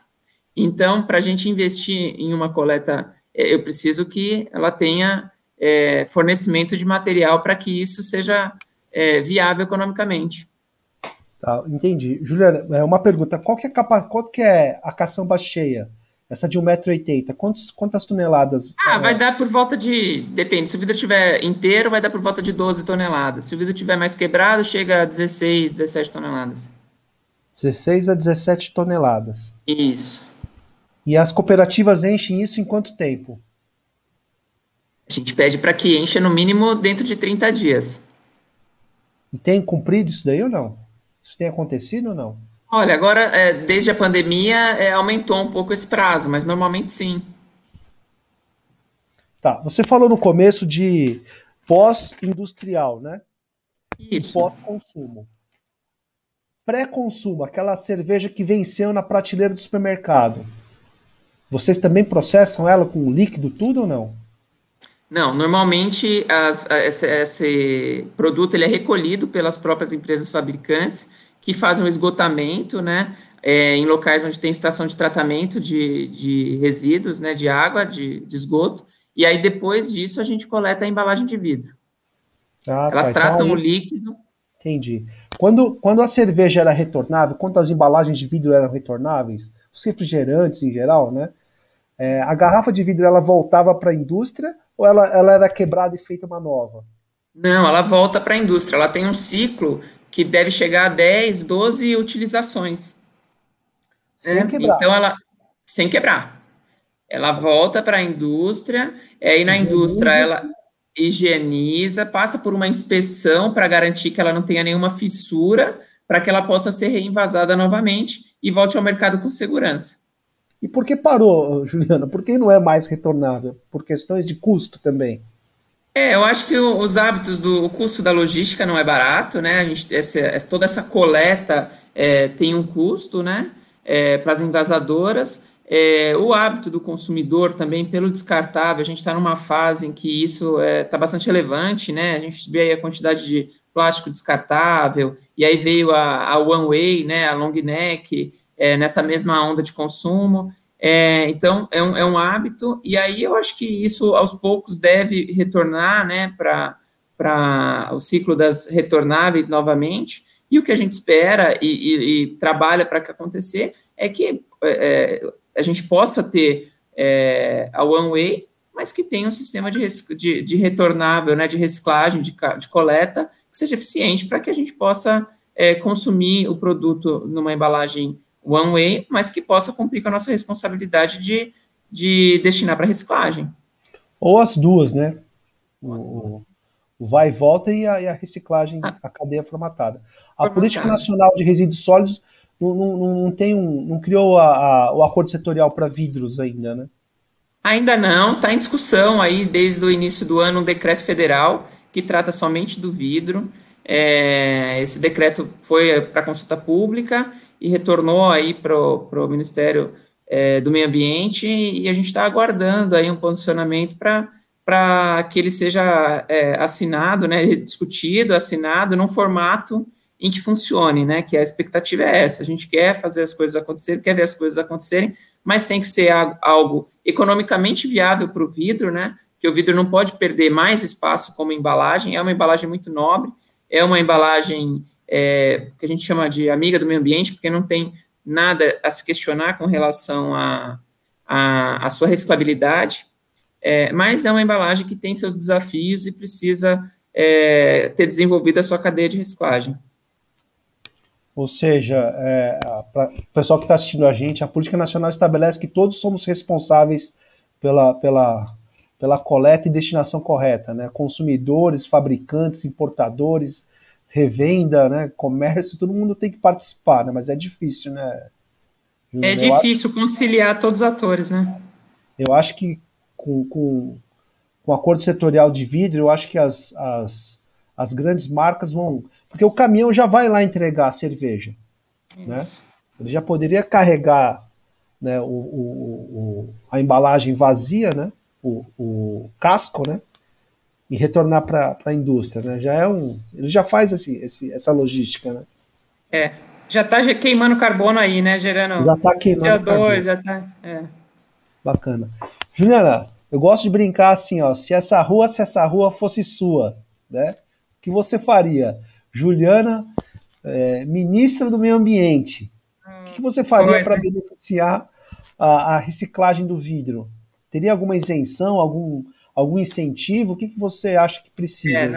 Então, para a gente investir em uma coleta, é, eu preciso que ela tenha é, fornecimento de material para que isso seja é, viável economicamente. Tá, entendi. Juliana, é uma pergunta. Qual que é, capa, qual que é a caçamba cheia? Essa de 1,80m, quantas, quantas toneladas? Ah, vai dar por volta de. Depende, se o vidro estiver inteiro, vai dar por volta de 12 toneladas. Se o vidro estiver mais quebrado, chega a 16, 17 toneladas. 16 a 17 toneladas. Isso. E as cooperativas enchem isso em quanto tempo? A gente pede para que encha no mínimo dentro de 30 dias. E tem cumprido isso daí ou não? Isso tem acontecido ou não? Olha, agora, é, desde a pandemia, é, aumentou um pouco esse prazo, mas normalmente sim. Tá, você falou no começo de pós-industrial, né? Isso. Pós-consumo. Pré-consumo, aquela cerveja que venceu na prateleira do supermercado. Vocês também processam ela com líquido tudo ou não? Não, normalmente as, esse, esse, produto ele é recolhido pelas próprias empresas fabricantes que fazem o esgotamento, né, é, em locais onde tem estação de tratamento de, de resíduos, né, de água, de, de, esgoto, e aí depois disso a gente coleta a embalagem de vidro. Ah, Elas tá, então tratam então, o líquido. Entendi. Quando, quando a cerveja era retornável, quando as embalagens de vidro eram retornáveis, os refrigerantes em geral, né, é, a garrafa de vidro ela voltava para a indústria ou ela, ela era quebrada e feita uma nova? Não, ela volta para a indústria. Ela tem um ciclo que deve chegar a 10, 12 utilizações. Sem quebrar. Então, ela. Sem quebrar. Ela volta para a indústria, é, aí na higieniza. indústria ela higieniza, passa por uma inspeção para garantir que ela não tenha nenhuma fissura, para que ela possa ser reinvasada novamente e volte ao mercado com segurança. E por que parou, Juliana? Por que não é mais retornável? Por questões de custo também. É, eu acho que os hábitos do o custo da logística não é barato, né? A gente, essa, toda essa coleta é, tem um custo, né? É, para as envasadoras. É, o hábito do consumidor também pelo descartável, a gente está numa fase em que isso está é, bastante relevante, né? A gente vê aí a quantidade de plástico descartável, e aí veio a, a One Way, né? A Long Neck, é, nessa mesma onda de consumo. É, então, é um, é um hábito, e aí eu acho que isso aos poucos deve retornar né, para o ciclo das retornáveis novamente. E o que a gente espera e, e, e trabalha para que acontecer é que é, é, a gente possa ter é, a One Way, mas que tenha um sistema de, de, de retornável, né, de reciclagem, de, de coleta, que seja eficiente para que a gente possa é, consumir o produto numa embalagem one way, mas que possa cumprir com a nossa responsabilidade de, de destinar para reciclagem. Ou as duas, né? O, o vai e volta e a, e a reciclagem, ah. a cadeia formatada. A formatada. Política Nacional de Resíduos Sólidos não, não, não tem um, não criou a, a, o acordo setorial para vidros ainda, né? Ainda não, está em discussão aí desde o início do ano um decreto federal que trata somente do vidro. É, esse decreto foi para consulta pública e retornou aí para o Ministério é, do Meio Ambiente e a gente está aguardando aí um posicionamento para que ele seja é, assinado, né, discutido, assinado num formato em que funcione, né, que a expectativa é essa, a gente quer fazer as coisas acontecerem, quer ver as coisas acontecerem, mas tem que ser algo economicamente viável para o vidro, né, que o vidro não pode perder mais espaço como embalagem, é uma embalagem muito nobre, é uma embalagem é, que a gente chama de amiga do meio ambiente, porque não tem nada a se questionar com relação à a, a, a, sua reciclabilidade, é, mas é uma embalagem que tem seus desafios e precisa é, ter desenvolvido a sua cadeia de reciclagem. Ou seja, é, para o pessoal que está assistindo a gente, a Política Nacional estabelece que todos somos responsáveis pela, pela, pela coleta e destinação correta, né? Consumidores, fabricantes, importadores, revenda, né? Comércio, todo mundo tem que participar, né? Mas é difícil, né? É difícil acho, conciliar todos os atores, né? Eu acho que com, com, com o acordo setorial de vidro, eu acho que as, as, as grandes marcas vão. Porque o caminhão já vai lá entregar a cerveja. Né? Ele já poderia carregar né, o, o, o, a embalagem vazia, né, o, o casco, né, e retornar para a indústria, né? Já é um, ele já faz esse, esse, essa logística, né? É, já está queimando carbono aí, né? Gerando já tá queimando CO2, carbono. já está. É. Bacana. Juliana, eu gosto de brincar assim, ó. Se essa rua, se essa rua fosse sua, né? O que você faria? Juliana, é, ministra do Meio Ambiente. Hum, o que você faria para beneficiar a, a reciclagem do vidro? Teria alguma isenção, algum algum incentivo? O que, que você acha que precisa? É,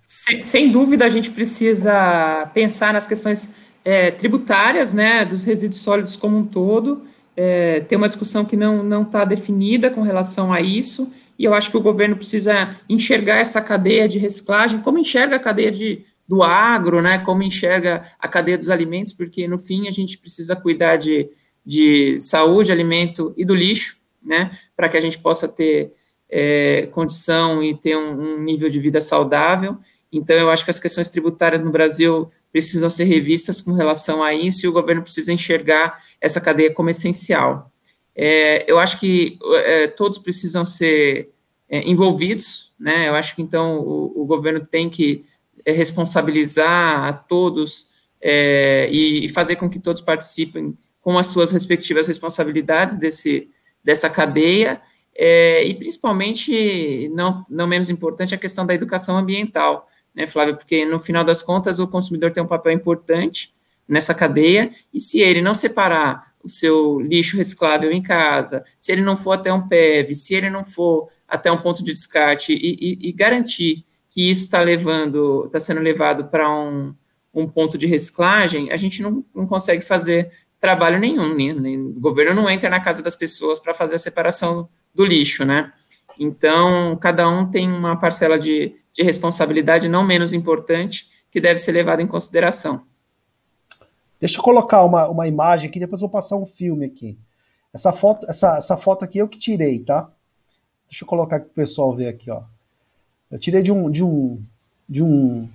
sem, sem, dúvida, a gente precisa pensar nas questões é, tributárias, né, dos resíduos sólidos como um todo. É, tem uma discussão que não está definida com relação a isso, e eu acho que o governo precisa enxergar essa cadeia de reciclagem, como enxerga a cadeia de, do agro, né, como enxerga a cadeia dos alimentos, porque no fim a gente precisa cuidar de, de saúde, alimento e do lixo, né, para que a gente possa ter é, condição e ter um, um, nível de vida saudável. Então, eu acho que as questões tributárias no Brasil precisam ser revistas com relação a isso e o governo precisa enxergar essa cadeia como essencial. É, eu acho que é, todos precisam ser é, envolvidos, né? Eu acho que então o, o governo tem que é, responsabilizar a todos é, e, e fazer com que todos participem com as suas respectivas responsabilidades desse, dessa cadeia é, e principalmente, não, não menos importante, a questão da educação ambiental, né, Flávio? Porque no final das contas o consumidor tem um papel importante nessa cadeia, e se ele não separar o seu lixo reciclável em casa, se ele não for até um PEV, se ele não for até um ponto de descarte e, e, e garantir que isso está levando, está sendo levado para um, um ponto de reciclagem, a gente não, não consegue fazer trabalho nenhum, né? o governo não entra na casa das pessoas para fazer a separação do lixo, né? Então, cada um tem uma parcela de, de responsabilidade não menos importante que deve ser levada em consideração. Deixa eu colocar uma, uma imagem aqui, depois vou passar um filme aqui. Essa foto, essa, essa foto aqui eu que tirei, tá? Deixa eu colocar para o pessoal ver aqui, ó. Eu tirei de um, de um, de um,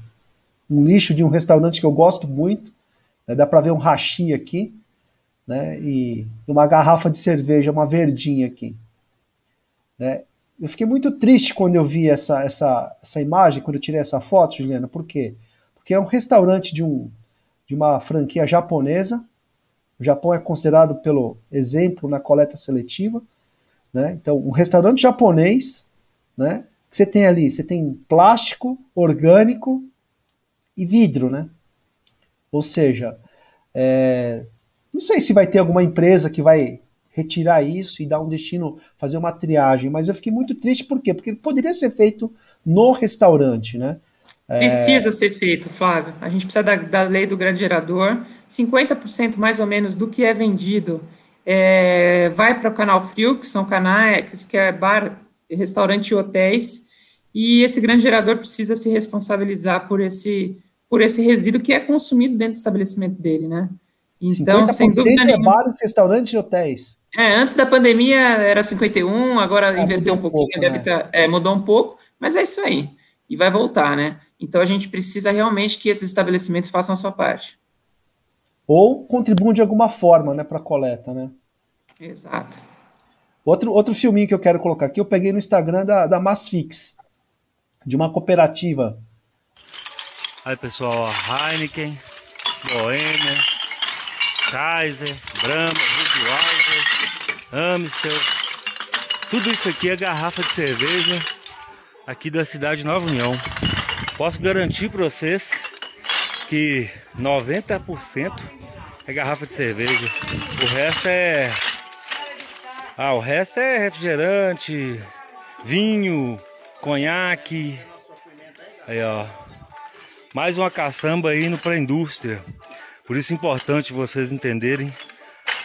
um lixo de um restaurante que eu gosto muito. Né? Dá para ver um hashi aqui, né? E uma garrafa de cerveja, uma verdinha aqui. Né? Eu fiquei muito triste quando eu vi essa, essa, essa imagem, quando eu tirei essa foto, Juliana. Por quê? Porque é um restaurante de, um, de uma franquia japonesa. O Japão é considerado pelo exemplo na coleta seletiva. Né? Então, um restaurante japonês, né? Que você tem ali, você tem plástico, orgânico e vidro, né? Ou seja, é, não sei se vai ter alguma empresa que vai retirar isso e dar um destino, fazer uma triagem. Mas eu fiquei muito triste, por quê? Porque poderia ser feito no restaurante, né? É, precisa é... ser feito, Flávio. A gente precisa da, da lei do grande gerador. 50% mais ou menos do que é vendido é, vai para o canal frio, que são canais, que é bar, restaurante e hotéis, e esse grande gerador precisa se responsabilizar por esse, por esse resíduo que é consumido dentro do estabelecimento dele, né? Então, sem dúvida é nenhuma. bares, restaurantes e hotéis. É, antes da pandemia era 51, agora é, inverteu um pouquinho, pouco, deve né? tá, é, mudou um pouco, mas é isso aí. E vai voltar, né? Então a gente precisa realmente que esses estabelecimentos façam a sua parte. Ou contribuam de alguma forma, né, para a coleta, né? Exato. Outro, outro filminho que eu quero colocar aqui, eu peguei no Instagram da, da Masfix, de uma cooperativa. Aí, pessoal, Heineken, Boêmia, Kaiser, Brahma, Budweiser, Amstel. Tudo isso aqui é garrafa de cerveja aqui da cidade de Nova União. Posso garantir para vocês que 90% é garrafa de cerveja. O resto é Ah, o resto é refrigerante, vinho, conhaque. Aí, ó. Mais uma caçamba indo para indústria. Por isso é importante vocês entenderem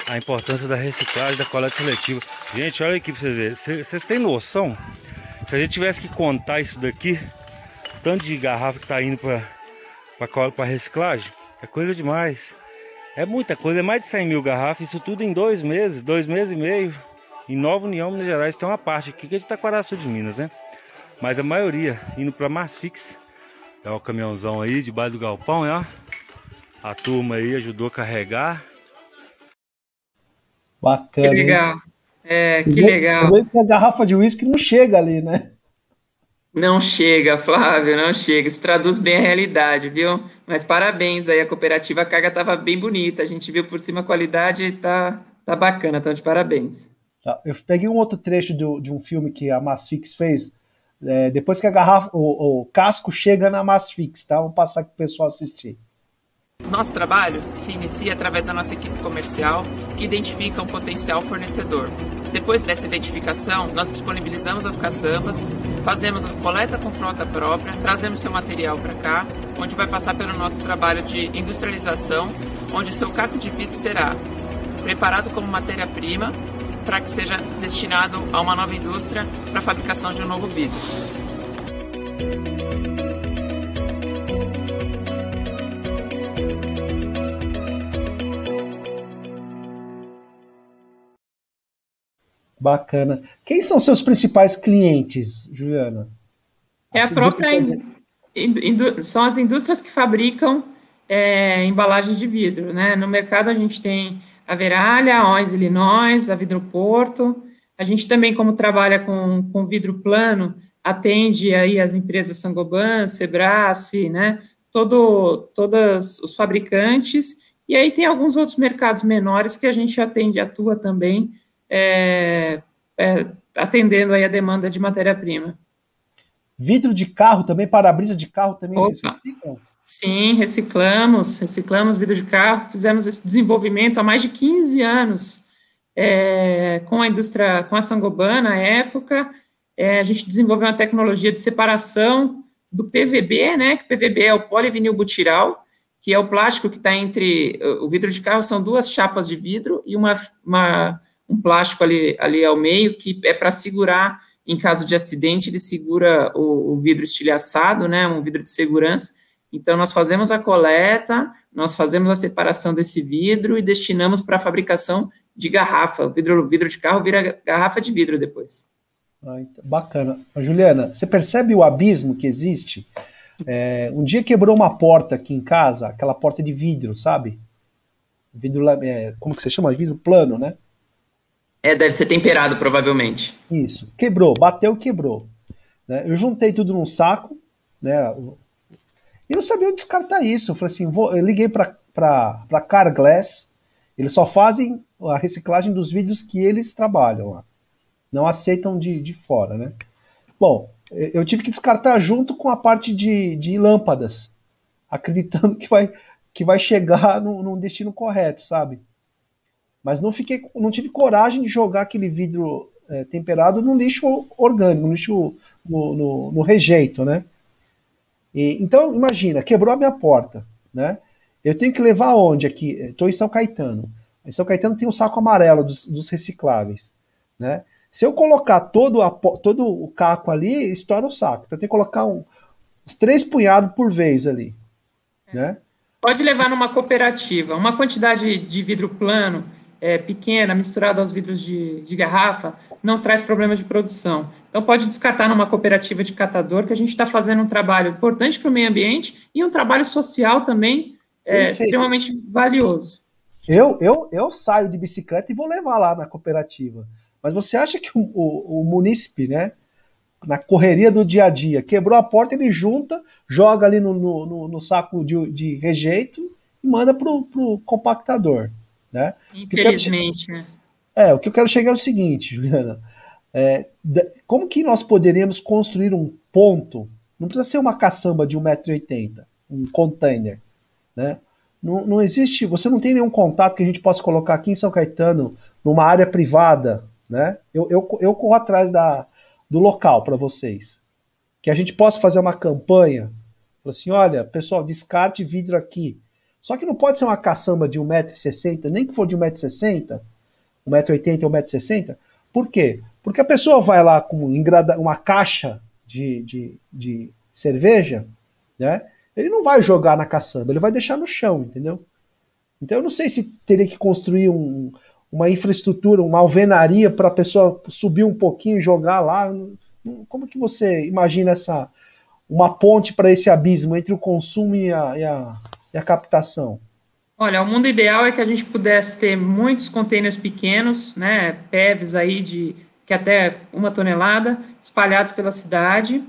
a importância da reciclagem, da coleta seletiva. Gente, olha aqui para vocês verem. Vocês têm noção? Se a gente tivesse que contar isso daqui, tanto de garrafa que está indo para reciclagem, é coisa demais. É muita coisa, é mais de 100 mil garrafas, isso tudo em dois meses, dois meses e meio. Em Nova União, Minas Gerais, tem uma parte aqui que é de Itaquaraçu de Minas, né? Mas a maioria indo para Masfix. É o caminhãozão aí debaixo do galpão, ó. A turma aí ajudou a carregar. Bacana. Que legal. É, que vê, legal. que a garrafa de uísque não chega ali, né? Não chega, Flávio, não chega. Isso traduz bem a realidade, viu? Mas parabéns aí, a cooperativa a carga estava bem bonita. A gente viu por cima a qualidade e tá, tá bacana, então de parabéns. Tá, eu peguei um outro trecho do, de um filme que a Masfix fez, é, depois que a garrafa, o, o casco chega na Masfix, tá? Vamos passar aqui o pessoal assistir. Nosso trabalho se inicia através da nossa equipe comercial, que identifica um potencial fornecedor. Depois dessa identificação, nós disponibilizamos as caçambas, fazemos a coleta com frota própria, trazemos seu material para cá, onde vai passar pelo nosso trabalho de industrialização, onde seu caco de vidro será preparado como matéria-prima para que seja destinado a uma nova indústria para a fabricação de um novo vidro. Bacana. Quem são seus principais clientes, Juliana? É a própria. são as indústrias que fabricam é, embalagem de vidro. Né? No mercado a gente tem a Veralha, a Ois Illinois, a Vidroporto. A gente também, como trabalha com, com vidro plano, atende aí as empresas Sangoban, Sebrace, né? Todo, todos os fabricantes. E aí tem alguns outros mercados menores que a gente atende, atua também, é, é, atendendo aí a demanda de matéria-prima. Vidro de carro também, para-brisa de carro também Opa. vocês reciclam? Sim, reciclamos, reciclamos vidro de carro, fizemos esse desenvolvimento há mais de 15 anos é, com a indústria, com a Sangoban na época, é, a gente desenvolveu uma tecnologia de separação do PVB, né, que PVB é o polivinilbutiral, que é o plástico que está entre, o vidro de carro são duas chapas de vidro e uma, uma um plástico ali, ali ao meio, que é para segurar, em caso de acidente, ele segura o, o, vidro estilhaçado, né, um vidro de segurança. Então, nós fazemos a coleta, nós fazemos a separação desse vidro e destinamos para a fabricação de garrafa. O vidro, vidro de carro vira garrafa de vidro depois. Ah, então, bacana. Juliana, você percebe o abismo que existe? É, um dia quebrou uma porta aqui em casa, aquela porta de vidro, sabe? Vidro, é, como que você chama? Vidro plano, né? É, deve ser temperado, provavelmente. Isso. Quebrou, bateu, quebrou. Né? Eu juntei tudo num saco, né? E não sabia descartar isso. Eu falei assim, vou, eu liguei para Carglass, eles só fazem a reciclagem dos vídeos que eles trabalham lá. Não aceitam de, de fora, né? Bom, eu tive que descartar junto com a parte de, de lâmpadas, acreditando que vai, que vai chegar no, no destino correto, sabe? Mas não fiquei, não tive coragem de jogar aquele vidro é, temperado no lixo orgânico, no lixo no, no, no rejeito, né? E, então imagina, quebrou a minha porta, né? Eu tenho que levar onde aqui? Estou em São Caetano. Em São Caetano tem um saco amarelo dos, dos recicláveis, né? Se eu colocar todo, a, todo o caco ali, estoura o saco. Então tem que colocar um, uns três punhados por vez ali, é. né? Pode levar numa cooperativa, uma quantidade de vidro plano é, pequena, misturada aos vidros de, de, garrafa, não traz problemas de produção. Então, pode descartar numa cooperativa de catador, que a gente está fazendo um trabalho importante para o meio ambiente e um trabalho social também é, extremamente valioso. Eu, eu, eu saio de bicicleta e vou levar lá na cooperativa. Mas você acha que o, o, o munícipe, né, na correria do dia a dia, quebrou a porta, ele junta, joga ali no, no, no saco de, de rejeito e manda para o compactador. Né? Infelizmente. Né? É, o que eu quero chegar é o seguinte, Juliana. É, como que nós poderíamos construir um ponto? Não precisa ser uma caçamba de 1,80m, um container. Né? Não, não existe, você não tem nenhum contato que a gente possa colocar aqui em São Caetano, numa área privada. Né? Eu, eu, eu corro atrás da, do local para vocês. Que a gente possa fazer uma campanha. Assim, olha, pessoal, descarte vidro aqui. Só que não pode ser uma caçamba de 1,60m, nem que for de 1,60m, 1,80m ou 1,60m. Por quê? Porque a pessoa vai lá com uma caixa de, de, de cerveja, né? Ele não vai jogar na caçamba, ele vai deixar no chão, entendeu? Então eu não sei se teria que construir um, uma infraestrutura, uma alvenaria para a pessoa subir um pouquinho e jogar lá. Como que você imagina essa uma ponte para esse abismo entre o consumo e a, e a, e a captação? Olha, o mundo ideal é que a gente pudesse ter muitos containers pequenos, né, PEVs aí de que até uma tonelada, espalhados pela cidade,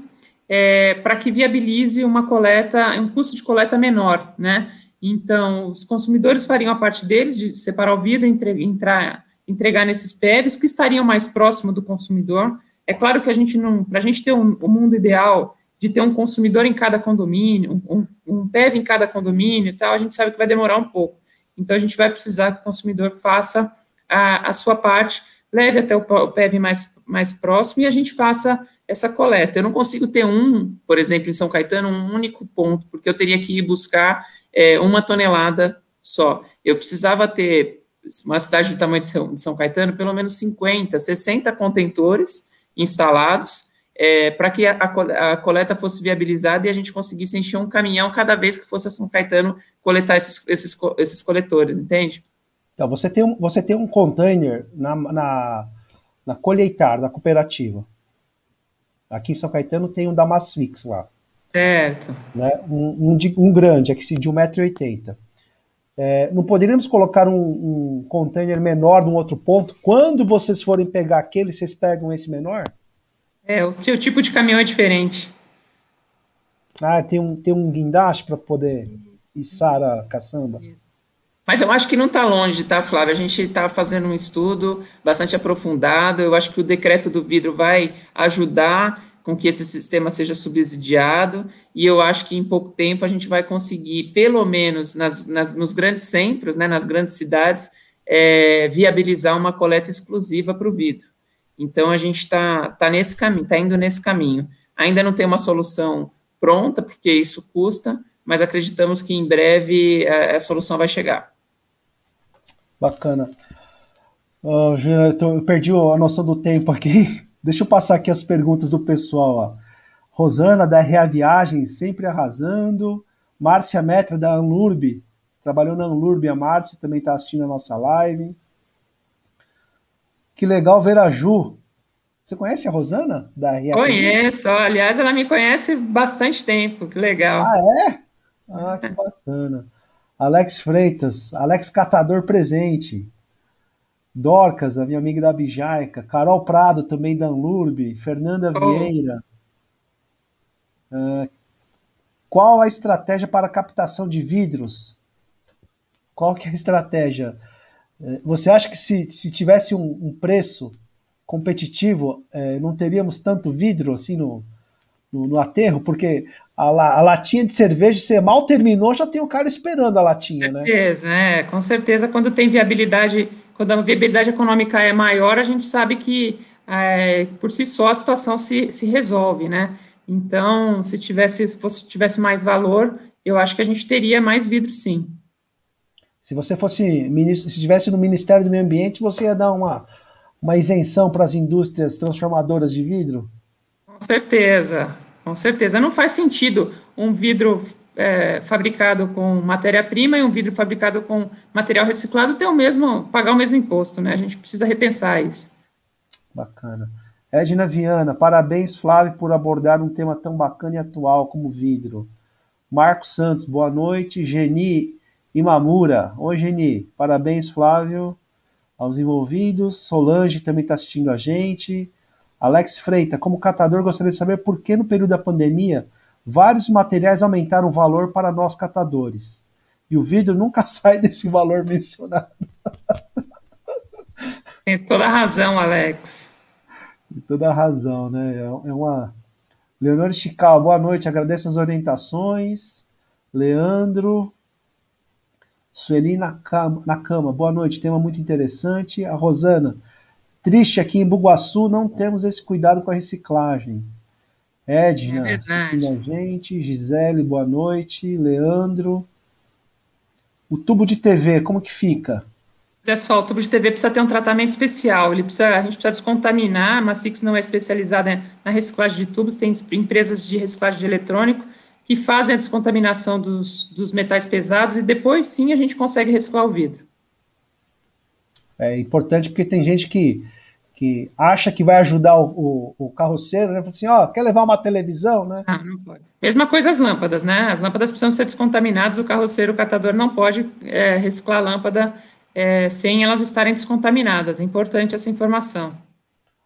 é, para que viabilize uma coleta, um custo de coleta menor, né? Então, os consumidores fariam a parte deles de separar o vidro e entre, entrar, entregar nesses PEVs que estariam mais próximo do consumidor. É claro que a gente não, para a gente ter um, um mundo ideal de ter um consumidor em cada condomínio, um, um PEV em cada condomínio e tal, a gente sabe que vai demorar um pouco. Então, a gente vai precisar que o consumidor faça a, a sua parte, leve até o, PEV mais, mais próximo e a gente faça essa coleta. Eu não consigo ter um, por exemplo, em São Caetano, um único ponto, porque eu teria que ir buscar é, uma tonelada só. Eu precisava ter, uma cidade do tamanho de São, de São Caetano, pelo menos 50, 60 contentores instalados, é, para que a, a, coleta fosse viabilizada e a gente conseguisse encher um caminhão cada vez que fosse a São Caetano coletar esses, esses, esses coletores, entende? Então, você tem um, você tem um container na, na, na colheitar da cooperativa. Aqui em São Caetano tem um da Masfix lá. Certo. Né? Um, um, de, um grande, aqui de 1,80m. É, não poderíamos colocar um, um container menor num outro ponto? Quando vocês forem pegar aquele, vocês pegam esse menor? É, o, o tipo de caminhão é diferente. Ah, tem um, tem um guindaste para poder içar a caçamba? Mas eu acho que não está longe, tá, Flávio? A gente está fazendo um estudo bastante aprofundado. Eu acho que o decreto do vidro vai ajudar com que esse sistema seja subsidiado, e eu acho que em pouco tempo a gente vai conseguir, pelo menos nas, nas nos grandes centros, né, nas grandes cidades, é, viabilizar uma coleta exclusiva para o vidro. Então, a gente está tá nesse caminho, está indo nesse caminho. Ainda não tem uma solução pronta, porque isso custa, mas acreditamos que em breve a, a solução vai chegar. Bacana. Uh, eu perdi a noção do tempo aqui. Deixa eu passar aqui as perguntas do pessoal. Ó. Rosana, da RA Viagens, sempre arrasando. Márcia Metra, da Anlurb, trabalhou na Anlurb, a Márcia também está assistindo a nossa live. Que legal ver a Ju. Você conhece a Rosana? Da Conheço, aliás, ela me conhece bastante tempo, que legal. Ah, é? Ah, que bacana. Alex Freitas, Alex Catador presente. Dorcas, a minha amiga da Bijaica. Carol Prado, também da Anlurb. Fernanda oh. Vieira. Uh, qual a estratégia para captação de vidros? Qual que é a estratégia? É, você acha que se, se tivesse um, um preço competitivo, é, não teríamos tanto vidro assim no, no, no aterro? Porque a, a, latinha de cerveja, você mal terminou, já tem o cara esperando a latinha, né? Certeza, é, com certeza, quando tem viabilidade, quando a viabilidade econômica é maior, a gente sabe que é, por si só a situação se, se resolve, né? Então, se tivesse, fosse, tivesse mais valor, eu acho que a gente teria mais vidro, sim. Se você fosse ministro, se estivesse no Ministério do Meio Ambiente, você ia dar uma, uma isenção para as indústrias transformadoras de vidro? Com certeza, com certeza. Não faz sentido um vidro é, fabricado com matéria-prima e um vidro fabricado com material reciclado ter o mesmo, pagar o mesmo imposto, né? A gente precisa repensar isso. Bacana. Edna Viana, parabéns, Flávio, por abordar um tema tão bacana e atual como vidro. Marcos Santos, boa noite. Geni Imamura, oi Geni, parabéns Flávio, aos envolvidos. Solange também está assistindo a gente. Alex Freita, como catador, gostaria de saber por que no período da pandemia vários materiais aumentaram o valor para nós catadores. E o vidro nunca sai desse valor mencionado. Tem toda a razão, Alex. Tem toda a razão, né? É, é uma. Leonor Chical, boa noite, agradeço as orientações. Leandro, Sueli na cama, na cama, boa noite, tema muito interessante. A Rosana, triste aqui em Buguaçu, não temos esse cuidado com a reciclagem. Edna, é a gente. Gisele, boa noite. Leandro. O tubo de TV, como que fica? Olha só, o tubo de TV precisa ter um tratamento especial. Ele precisa, a gente precisa descontaminar. A Massix não é especializada na reciclagem de tubos, tem empresas de reciclagem de eletrônico que fazem a descontaminação dos, dos metais pesados e depois sim a gente consegue reciclar o vidro. É importante porque tem gente que, que acha que vai ajudar o, o, o carroceiro, né? Fala assim, ó, quer levar uma televisão, né? Ah, não pode. Mesma coisa as lâmpadas, né? As lâmpadas precisam ser descontaminadas, o carroceiro, o catador não pode é, reciclar a lâmpada é, sem elas estarem descontaminadas. É importante essa informação.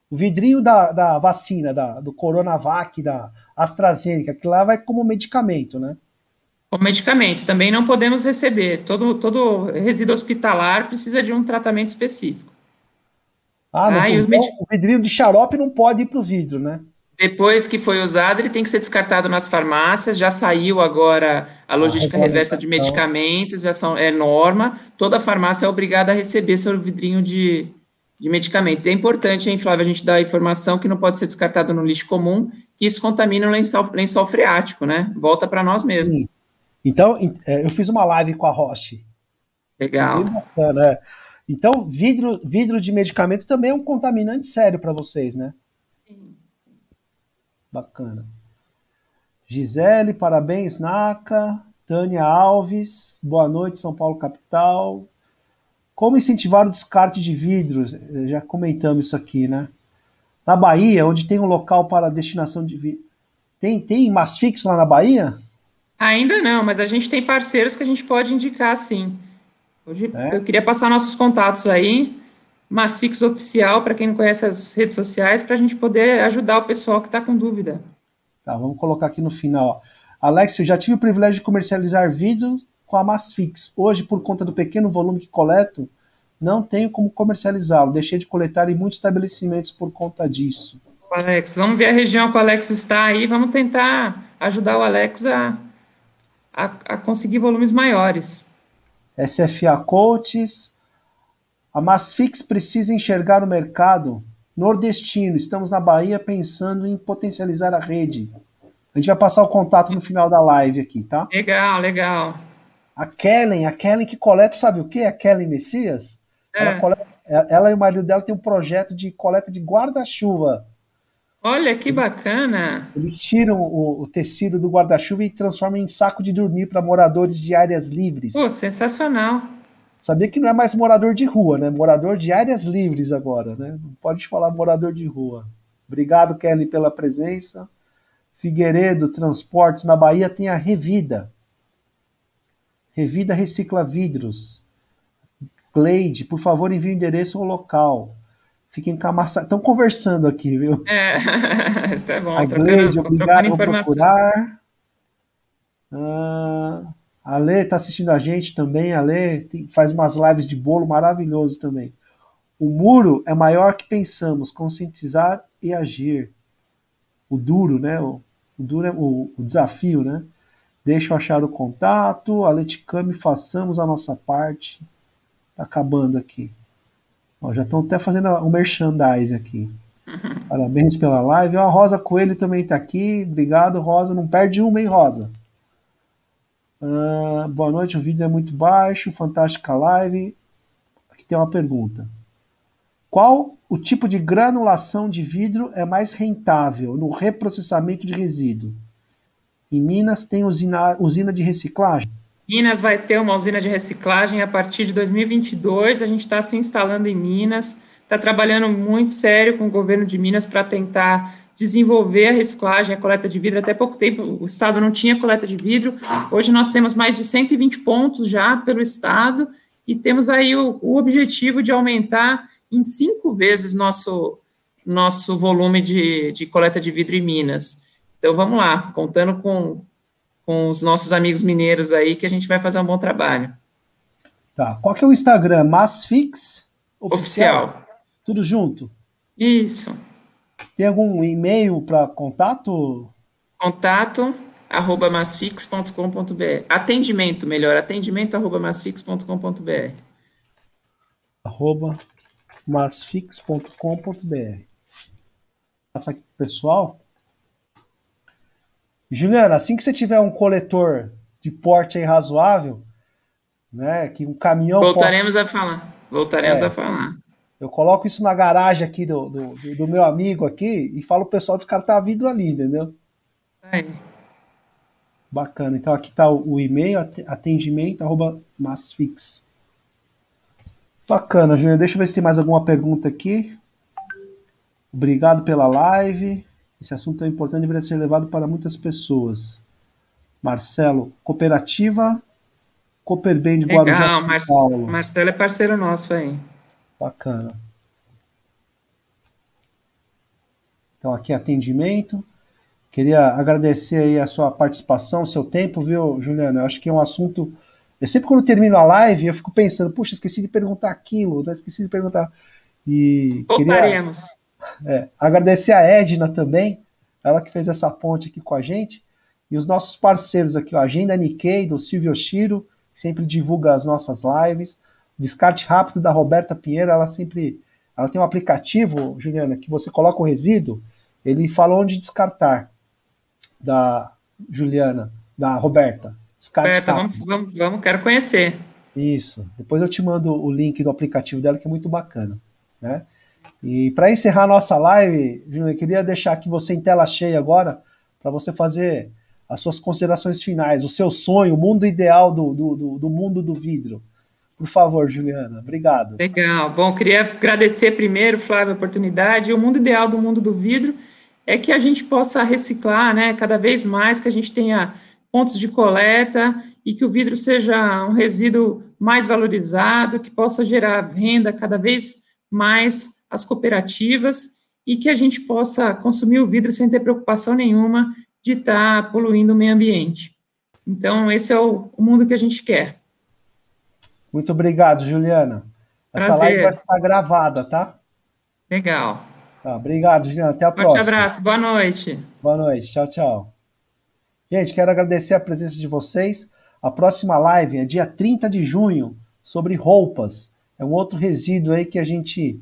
O vidrinho da, da vacina, da, do Coronavac, da AstraZeneca, que lá vai como medicamento, né? Como medicamento. Também não podemos receber. Todo, todo resíduo hospitalar precisa de um tratamento específico. Ah, não, ah, o, vidrinho de xarope não pode ir para o vidro, né? Depois que foi usado, ele tem que ser descartado nas farmácias. Já saiu agora a logística ah, reversa de medicamentos, já são, é norma. Toda farmácia é obrigada a receber seu vidrinho de, de medicamentos. É importante, hein, Flávia, a gente dar a informação que não pode ser descartado no lixo comum, que isso contamina o lençol, lençol freático, né? Volta para nós mesmos. Sim. Então, é, eu fiz uma live com a Roche. Legal. Bacana, é. Então, vidro, vidro de medicamento também é um contaminante sério para vocês, né? Sim. Bacana. Gisele, parabéns, Naka. Tânia Alves, boa noite, São Paulo capital. Como incentivar o descarte de vidros? Já comentamos isso aqui, né? Na Bahia, onde tem um local para destinação de vidro. Tem, tem Masfix lá na Bahia? Ainda não, mas a gente tem parceiros que a gente pode indicar sim. Hoje é? eu queria passar nossos contatos aí, Masfix Oficial, para quem não conhece as redes sociais, para a gente poder ajudar o pessoal que está com dúvida. Tá, vamos colocar aqui no final. Alex, eu já tive o privilégio de comercializar vídeos com a Masfix. Hoje, por conta do pequeno volume que coleto, não tenho como comercializá-lo. Deixei de coletar em muitos estabelecimentos por conta disso. Alex, vamos ver a região que o Alex está aí, vamos tentar ajudar o Alex a, a, a conseguir volumes maiores. SFA Coaches. A Masfix precisa enxergar o mercado nordestino. Estamos na Bahia pensando em potencializar a rede. A gente vai passar o contato no final da live aqui, tá? Legal, legal. A Kellen, a Kellen que coleta, sabe o que? A Kellen Messias. É. Ela, coleta, ela, e o marido dela tem um projeto de coleta de guarda-chuva. Olha que bacana! Eles tiram o, o tecido do guarda-chuva e transformam em saco de dormir para moradores de áreas livres. Pô, sensacional! Sabia que não é mais morador de rua, né? Morador de áreas livres agora, né? Não pode falar morador de rua. Obrigado, Kelly, pela presença. Figueiredo Transportes na Bahia tem a Revida. Revida recicla vidros. Cleide, por favor, envie o endereço ao local. Fiquem com a massa. Estão conversando aqui, viu? É, isso é bom. A Cleide, obrigado por procurar. Ah, a Lê está assistindo a gente também. A Lê tem, faz umas lives de bolo maravilhoso também. O muro é maior que pensamos. Conscientizar e agir. O duro, né? O, o duro é o, o desafio, né? Deixa eu achar o contato. A Leticame, façamos a nossa parte. Tá acabando aqui. Ó, já estão até fazendo o um merchandise aqui. Parabéns pela live. Ó, a Rosa Coelho também está aqui. Obrigado, Rosa. Não perde uma, hein, Rosa? Uh, boa noite, o vídeo é muito baixo. Fantástica live. Aqui tem uma pergunta. Qual o tipo de granulação de vidro é mais rentável no reprocessamento de resíduo? Em Minas tem usina, usina de reciclagem? Minas vai ter uma usina de reciclagem a partir de 2022. A gente está se instalando em Minas, está trabalhando muito sério com o governo de Minas para tentar desenvolver a reciclagem, a coleta de vidro. Até pouco tempo o estado não tinha coleta de vidro. Hoje nós temos mais de 120 pontos já pelo estado e temos aí o, o objetivo de aumentar em cinco vezes nosso nosso volume de, de coleta de vidro em Minas. Então vamos lá, contando com com os nossos amigos mineiros aí, que a gente vai fazer um bom trabalho. Tá. Qual que é o Instagram? Masfix oficial. oficial. Tudo junto? Isso. Tem algum e-mail para contato? Contato arroba masfix.com.br. Atendimento, melhor, atendimento arroba masfix.com.br. Arroba masfix.com.br. Passa aqui pro pessoal. Juliana, assim que você tiver um coletor de porte razoável, né, que um caminhão Voltaremos possa... a falar. Voltaremos é, a falar. Eu coloco isso na garagem aqui do, do, do, meu amigo aqui e falo o pessoal descartar vidro ali, entendeu? É. Bacana. Então aqui está o e-mail, atendimento, arroba massfix. Bacana, Juliana. Deixa eu ver se tem mais alguma pergunta aqui. Obrigado pela live. Esse assunto é importante e deveria ser levado para muitas pessoas. Marcelo, cooperativa Cooperbem de Guarujá, Legal, Mar Paulo. Marcelo é parceiro nosso aí. Bacana. Então aqui atendimento. Queria agradecer aí a sua participação, o seu tempo, viu, Juliana? Eu acho que é um assunto. Eu sempre quando termino a live, eu fico pensando, puxa, esqueci de perguntar aquilo, né? esqueci de perguntar. E Voltaremos. queria é, agradecer a Edna também, ela que fez essa ponte aqui com a gente, e os nossos parceiros aqui, a Agenda Nikkei, do Silvio Shiro, que sempre divulga as nossas lives. Descarte rápido da Roberta Pinheiro, ela sempre. Ela tem um aplicativo, Juliana, que você coloca o resíduo, ele fala onde descartar da Juliana, da Roberta. Roberta, vamos, vamos, vamos, quero conhecer. Isso. Depois eu te mando o link do aplicativo dela, que é muito bacana. Né? E para encerrar a nossa live, Juliana, eu queria deixar aqui você em tela cheia agora, para você fazer as suas considerações finais, o seu sonho, o mundo ideal do, do, do, do mundo do vidro. Por favor, Juliana, obrigado. Legal. Bom, queria agradecer primeiro, Flávio, a oportunidade. O mundo ideal do mundo do vidro é que a gente possa reciclar, né, cada vez mais, que a gente tenha pontos de coleta e que o vidro seja um resíduo mais valorizado, que possa gerar renda cada vez mais às cooperativas e que a gente possa consumir o vidro sem ter preocupação nenhuma de estar tá poluindo o meio ambiente. Então, esse é o, o, mundo que a gente quer. Muito obrigado, Juliana. Essa Prazer. live vai estar gravada, tá? Legal. Tá, obrigado, Juliana. Até a Forte próxima. Um abraço. Boa noite. Boa noite. Tchau, tchau. Gente, quero agradecer a presença de vocês. A próxima live é dia 30 de junho, sobre roupas. É um outro resíduo aí que a gente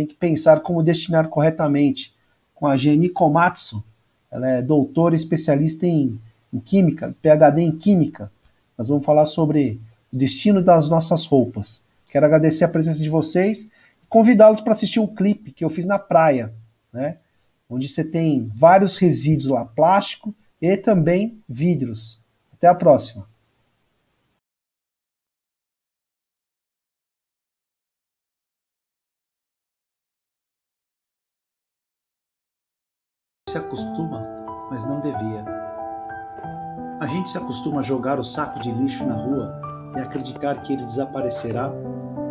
tem que pensar como destinar corretamente. Com a Geni Komatsu, ela é doutora especialista em, em Química, PhD em Química. Nós vamos falar sobre o destino das nossas roupas. Quero agradecer a presença de vocês convidá-los para assistir um clipe que eu fiz na praia, né? Onde você tem vários resíduos lá, plástico e também vidros. Até a próxima. Se acostuma, mas não devia. A gente se acostuma a jogar o saco de lixo na rua e acreditar que ele desaparecerá,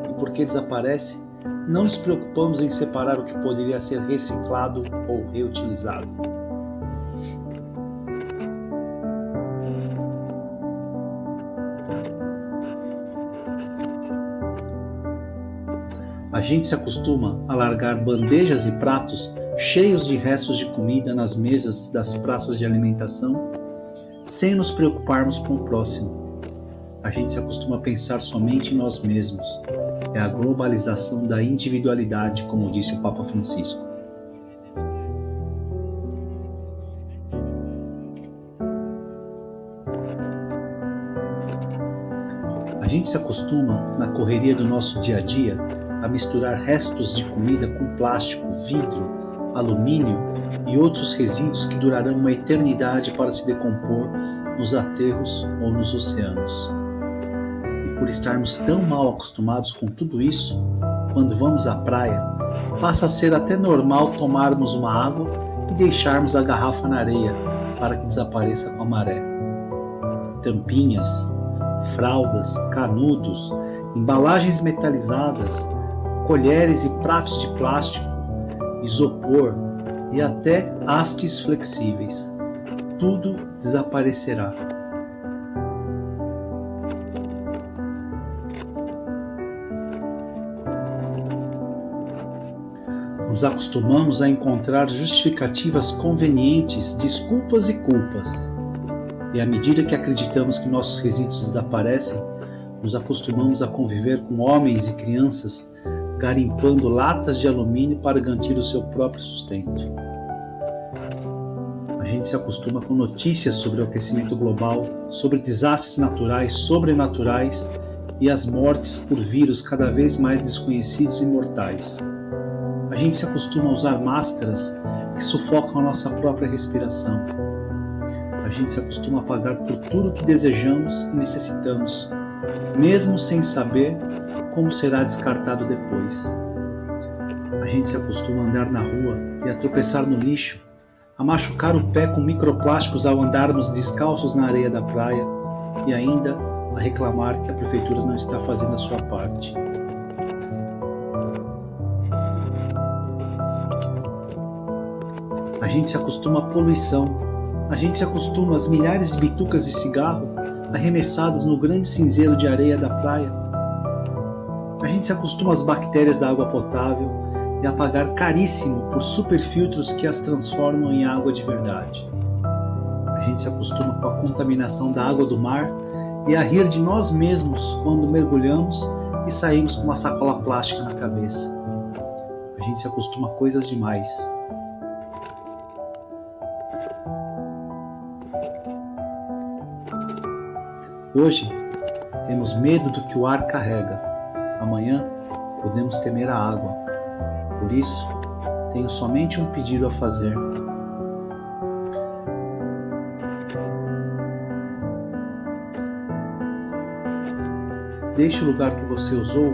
e porque desaparece, não nos preocupamos em separar o que poderia ser reciclado ou reutilizado. A gente se acostuma a largar bandejas e pratos cheios de restos de comida nas mesas das praças de alimentação, sem nos preocuparmos com o próximo. A gente se acostuma a pensar somente em nós mesmos, é a globalização da individualidade, como disse o Papa Francisco. A gente se acostuma, na correria do nosso dia a dia, a misturar restos de comida com plástico, vidro, alumínio e outros resíduos que durarão uma eternidade para se decompor nos aterros ou nos oceanos por estarmos tão mal acostumados com tudo isso, quando vamos à praia, passa a ser até normal tomarmos uma água e deixarmos a garrafa na areia para que desapareça com a maré. Tampinhas, fraldas, canudos, embalagens metalizadas, colheres e pratos de plástico, isopor e até hastes flexíveis. Tudo desaparecerá. nos acostumamos a encontrar justificativas convenientes, desculpas e culpas. E à medida que acreditamos que nossos resíduos desaparecem, nos acostumamos a conviver com homens e crianças garimpando latas de alumínio para garantir o seu próprio sustento. A gente se acostuma com notícias sobre o aquecimento global, sobre desastres naturais, sobrenaturais e as mortes por vírus cada vez mais desconhecidos e mortais. A gente se acostuma a usar máscaras que sufocam a nossa própria respiração. A gente se acostuma a pagar por tudo que desejamos e necessitamos, mesmo sem saber como será descartado depois. A gente se acostuma a andar na rua e a tropeçar no lixo, a machucar o pé com microplásticos ao andarmos descalços na areia da praia e ainda a reclamar que a prefeitura não está fazendo a sua parte. A gente se acostuma à poluição, a gente se acostuma às milhares de bitucas de cigarro arremessadas no grande cinzeiro de areia da praia. A gente se acostuma às bactérias da água potável e a pagar caríssimo por superfiltros que as transformam em água de verdade. A gente se acostuma com a contaminação da água do mar e a rir de nós mesmos quando mergulhamos e saímos com uma sacola plástica na cabeça. A gente se acostuma a coisas demais. Hoje temos medo do que o ar carrega. Amanhã podemos temer a água. Por isso, tenho somente um pedido a fazer. Deixe o lugar que você usou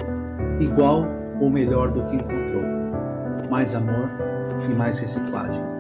igual ou melhor do que encontrou. Mais amor e mais reciclagem.